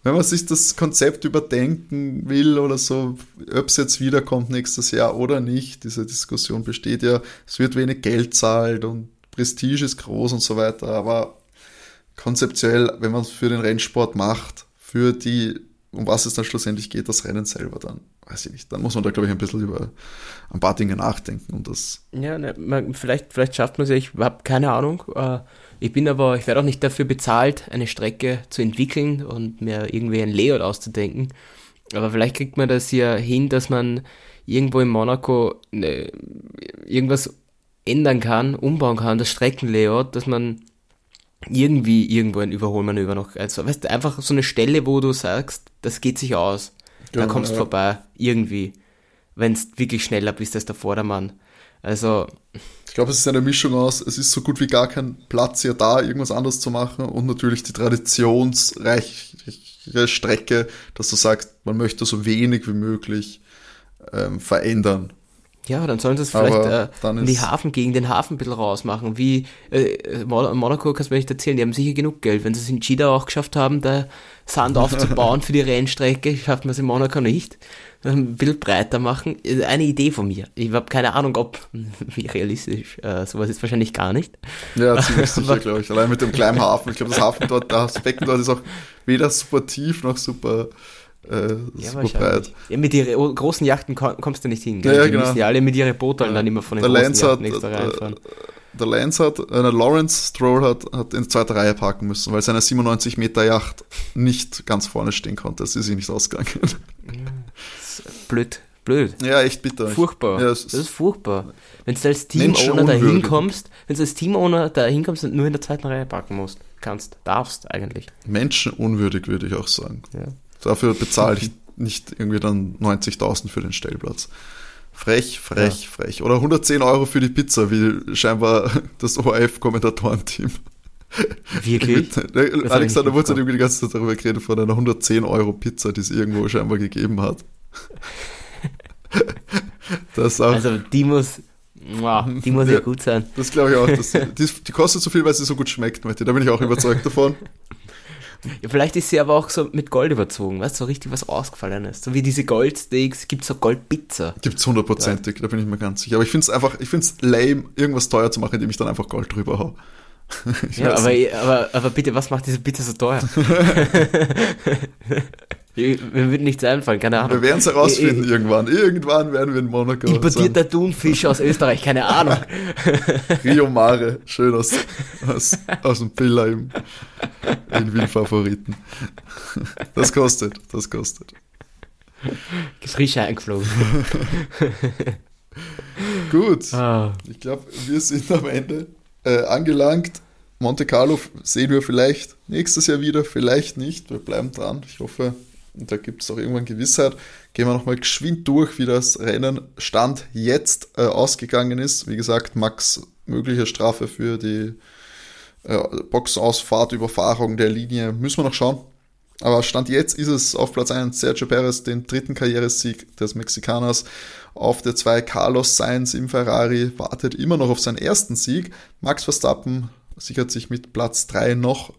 wenn man sich das Konzept überdenken will oder so, ob es jetzt wiederkommt nächstes Jahr oder nicht, diese Diskussion besteht ja, es wird wenig Geld zahlt und Prestige ist groß und so weiter, aber konzeptuell, wenn man es für den Rennsport macht, für die, um was es dann schlussendlich geht, das Rennen selber dann weiß ich nicht, dann muss man da, glaube ich, ein bisschen über ein paar Dinge nachdenken und das. Ja, ne, man, vielleicht, vielleicht schafft man es ja, ich habe keine Ahnung. Äh, ich bin aber, ich werde auch nicht dafür bezahlt, eine Strecke zu entwickeln und mir irgendwie ein Layout auszudenken. Aber vielleicht kriegt man das ja hin, dass man irgendwo in Monaco ne, irgendwas ändern kann, umbauen kann, das Streckenlayout, dass man irgendwie irgendwo ein Überholmanöver noch. Also, weißt du, einfach so eine Stelle, wo du sagst, das geht sich aus. Da kommst du ja. vorbei, irgendwie. Wenn es wirklich schneller bist als der Vordermann. Also. Ich glaube, es ist eine Mischung aus, es ist so gut wie gar kein Platz hier da, irgendwas anderes zu machen und natürlich die traditionsreiche Strecke, dass du sagst, man möchte so wenig wie möglich ähm, verändern. Ja, dann sollen sie es vielleicht äh, in die Hafen gegen den Hafen ein bisschen rausmachen. Wie äh, Monaco kannst du mir nicht erzählen, die haben sicher genug Geld. Wenn sie es in Chida auch geschafft haben, da Sand aufzubauen für die Rennstrecke, schafft man es in Monaco nicht. Ein bisschen breiter machen. Eine Idee von mir. Ich habe keine Ahnung, ob, wie realistisch, äh, sowas ist wahrscheinlich gar nicht. Ja, ziemlich sicher, glaube ich. Allein mit dem kleinen Hafen. Ich glaube, das Hafen dort, das Becken dort ist auch weder super tief noch super äh, ja, breit. Ja, mit den großen Yachten kommst du nicht hin. Gell? Ja, ja, die genau. müssen ja alle mit ihren Booten ja. dann immer von den der großen Lance Yachten hat, extra äh, reinfahren. Der Lance hat, äh, Lawrence Stroll hat, hat in zweiter Reihe parken müssen, weil seine 97 Meter Yacht nicht ganz vorne stehen konnte. Das ist ihm nicht ausgegangen. Blöd. Blöd. Ja, echt bitter. Furchtbar. Ja, das ist furchtbar. Wenn du als Team-Owner da hinkommst, wenn du als Team-Owner da hinkommst und nur in der zweiten Reihe parken musst, kannst, darfst eigentlich. Menschenunwürdig, würde ich auch sagen. Ja. Dafür bezahle ich nicht irgendwie dann 90.000 für den Stellplatz. Frech, frech, ja. frech. Oder 110 Euro für die Pizza, wie scheinbar das ORF-Kommentatorenteam. Wirklich? Alexander Wurz hat irgendwie die ganze Zeit darüber geredet, von einer 110 Euro Pizza, die es irgendwo scheinbar gegeben hat. das auch, also die muss, wow, die muss ja, ja gut sein. Das glaube ich auch. Das, die, die, kostet so viel, weil sie so gut schmeckt, Matti. Da bin ich auch überzeugt davon. Ja, vielleicht ist sie aber auch so mit Gold überzogen, weißt du, so richtig was Ausgefallenes. So wie diese Goldsteaks, gibt es so Goldpizza. Gibt es hundertprozentig, da bin ich mir ganz sicher. Aber ich finde es einfach, ich finde es lame, irgendwas teuer zu machen, indem ich dann einfach Gold drüber hau. ja, aber, aber, aber bitte, was macht diese Pizza so teuer? Mir würde nichts einfallen, keine Ahnung. Wir werden es herausfinden ich, irgendwann. Irgendwann werden wir in Monaco. Importierter Thunfisch aus Österreich, keine Ahnung. Rio Mare, schön aus, aus, aus dem Pilla im, in Wien Favoriten. Das kostet, das kostet. Frisch eingeflogen. Gut, ah. ich glaube, wir sind am Ende äh, angelangt. Monte Carlo sehen wir vielleicht nächstes Jahr wieder, vielleicht nicht. Wir bleiben dran. Ich hoffe, da gibt es auch irgendwann Gewissheit. Gehen wir nochmal geschwind durch, wie das Rennen Stand jetzt äh, ausgegangen ist. Wie gesagt, Max mögliche Strafe für die äh, Boxausfahrt, Überfahrung der Linie. Müssen wir noch schauen. Aber Stand jetzt ist es auf Platz 1 Sergio Perez, den dritten Karrieresieg des Mexikaners. Auf der 2 Carlos Sainz im Ferrari wartet immer noch auf seinen ersten Sieg. Max Verstappen sichert sich mit Platz 3 noch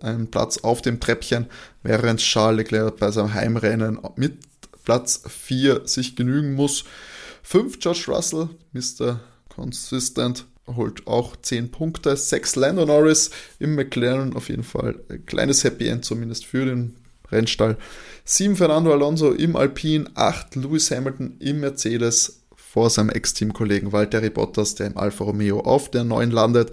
einen Platz auf dem Treppchen, während Charles Leclerc bei seinem Heimrennen mit Platz 4 sich genügen muss. 5 George Russell, Mr. Consistent, holt auch 10 Punkte. 6 Lando Norris im McLaren, auf jeden Fall ein kleines Happy End zumindest für den Rennstall. 7 Fernando Alonso im Alpine, 8 Lewis Hamilton im Mercedes vor seinem Ex-Teamkollegen Valtteri Bottas, der im Alfa Romeo auf der 9 landet.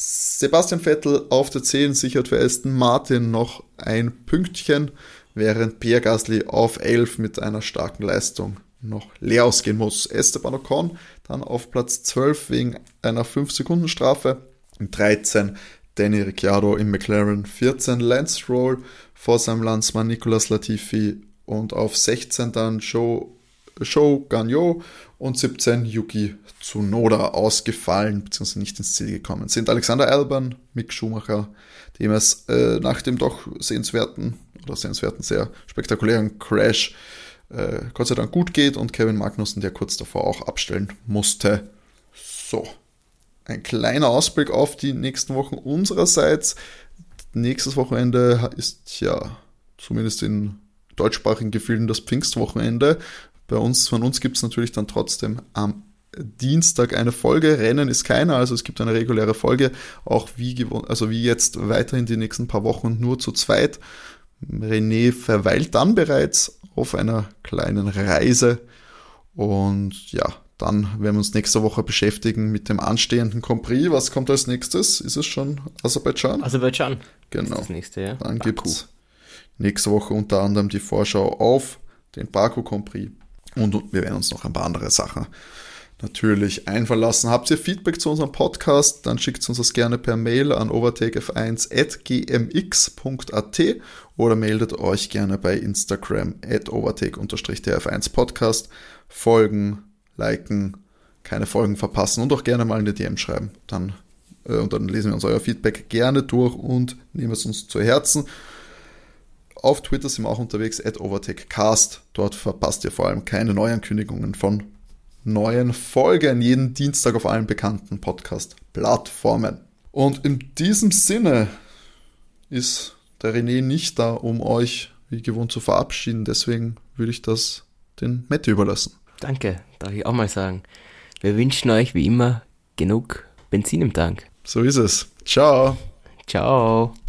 Sebastian Vettel auf der 10 sichert für Aston Martin noch ein Pünktchen, während Pierre Gasly auf 11 mit einer starken Leistung noch leer ausgehen muss. Esteban Ocon dann auf Platz 12 wegen einer 5-Sekunden-Strafe. 13 Danny Ricciardo im McLaren, 14 Lance Stroll vor seinem Landsmann Nicolas Latifi und auf 16 dann Joe, Joe Gagnon und 17 Yuki Tsunoda ausgefallen, beziehungsweise nicht ins Ziel gekommen sind. Alexander Alban, Mick Schumacher, dem es äh, nach dem doch sehenswerten oder sehenswerten, sehr spektakulären Crash äh, Gott sei Dank gut geht und Kevin Magnussen, der kurz davor auch abstellen musste. So, ein kleiner Ausblick auf die nächsten Wochen unsererseits. Nächstes Wochenende ist ja zumindest in deutschsprachigen Gefilden das Pfingstwochenende. Bei uns, von uns gibt es natürlich dann trotzdem am Dienstag eine Folge. Rennen ist keiner, also es gibt eine reguläre Folge, auch wie, also wie jetzt weiterhin die nächsten paar Wochen nur zu zweit. René verweilt dann bereits auf einer kleinen Reise und ja, dann werden wir uns nächste Woche beschäftigen mit dem anstehenden Prix. Was kommt als nächstes? Ist es schon Aserbaidschan? Aserbaidschan. Genau. Das, das nächste, ja. Dann gibt es nächste Woche unter anderem die Vorschau auf den Baku Prix und wir werden uns noch ein paar andere Sachen natürlich einfallen lassen. Habt ihr Feedback zu unserem Podcast, dann schickt uns das gerne per Mail an overtakef1.gmx.at oder meldet euch gerne bei Instagram at overtake-tf1podcast. Folgen, liken, keine Folgen verpassen und auch gerne mal eine DM schreiben. Dann, äh, und dann lesen wir uns euer Feedback gerne durch und nehmen es uns zu Herzen. Auf Twitter sind wir auch unterwegs, at overtakecast. Dort verpasst ihr vor allem keine Neuankündigungen von neuen Folgen jeden Dienstag auf allen bekannten Podcast-Plattformen. Und in diesem Sinne ist der René nicht da, um euch wie gewohnt zu verabschieden. Deswegen würde ich das den Mette überlassen. Danke, darf ich auch mal sagen. Wir wünschen euch wie immer genug Benzin im Tank. So ist es. Ciao. Ciao.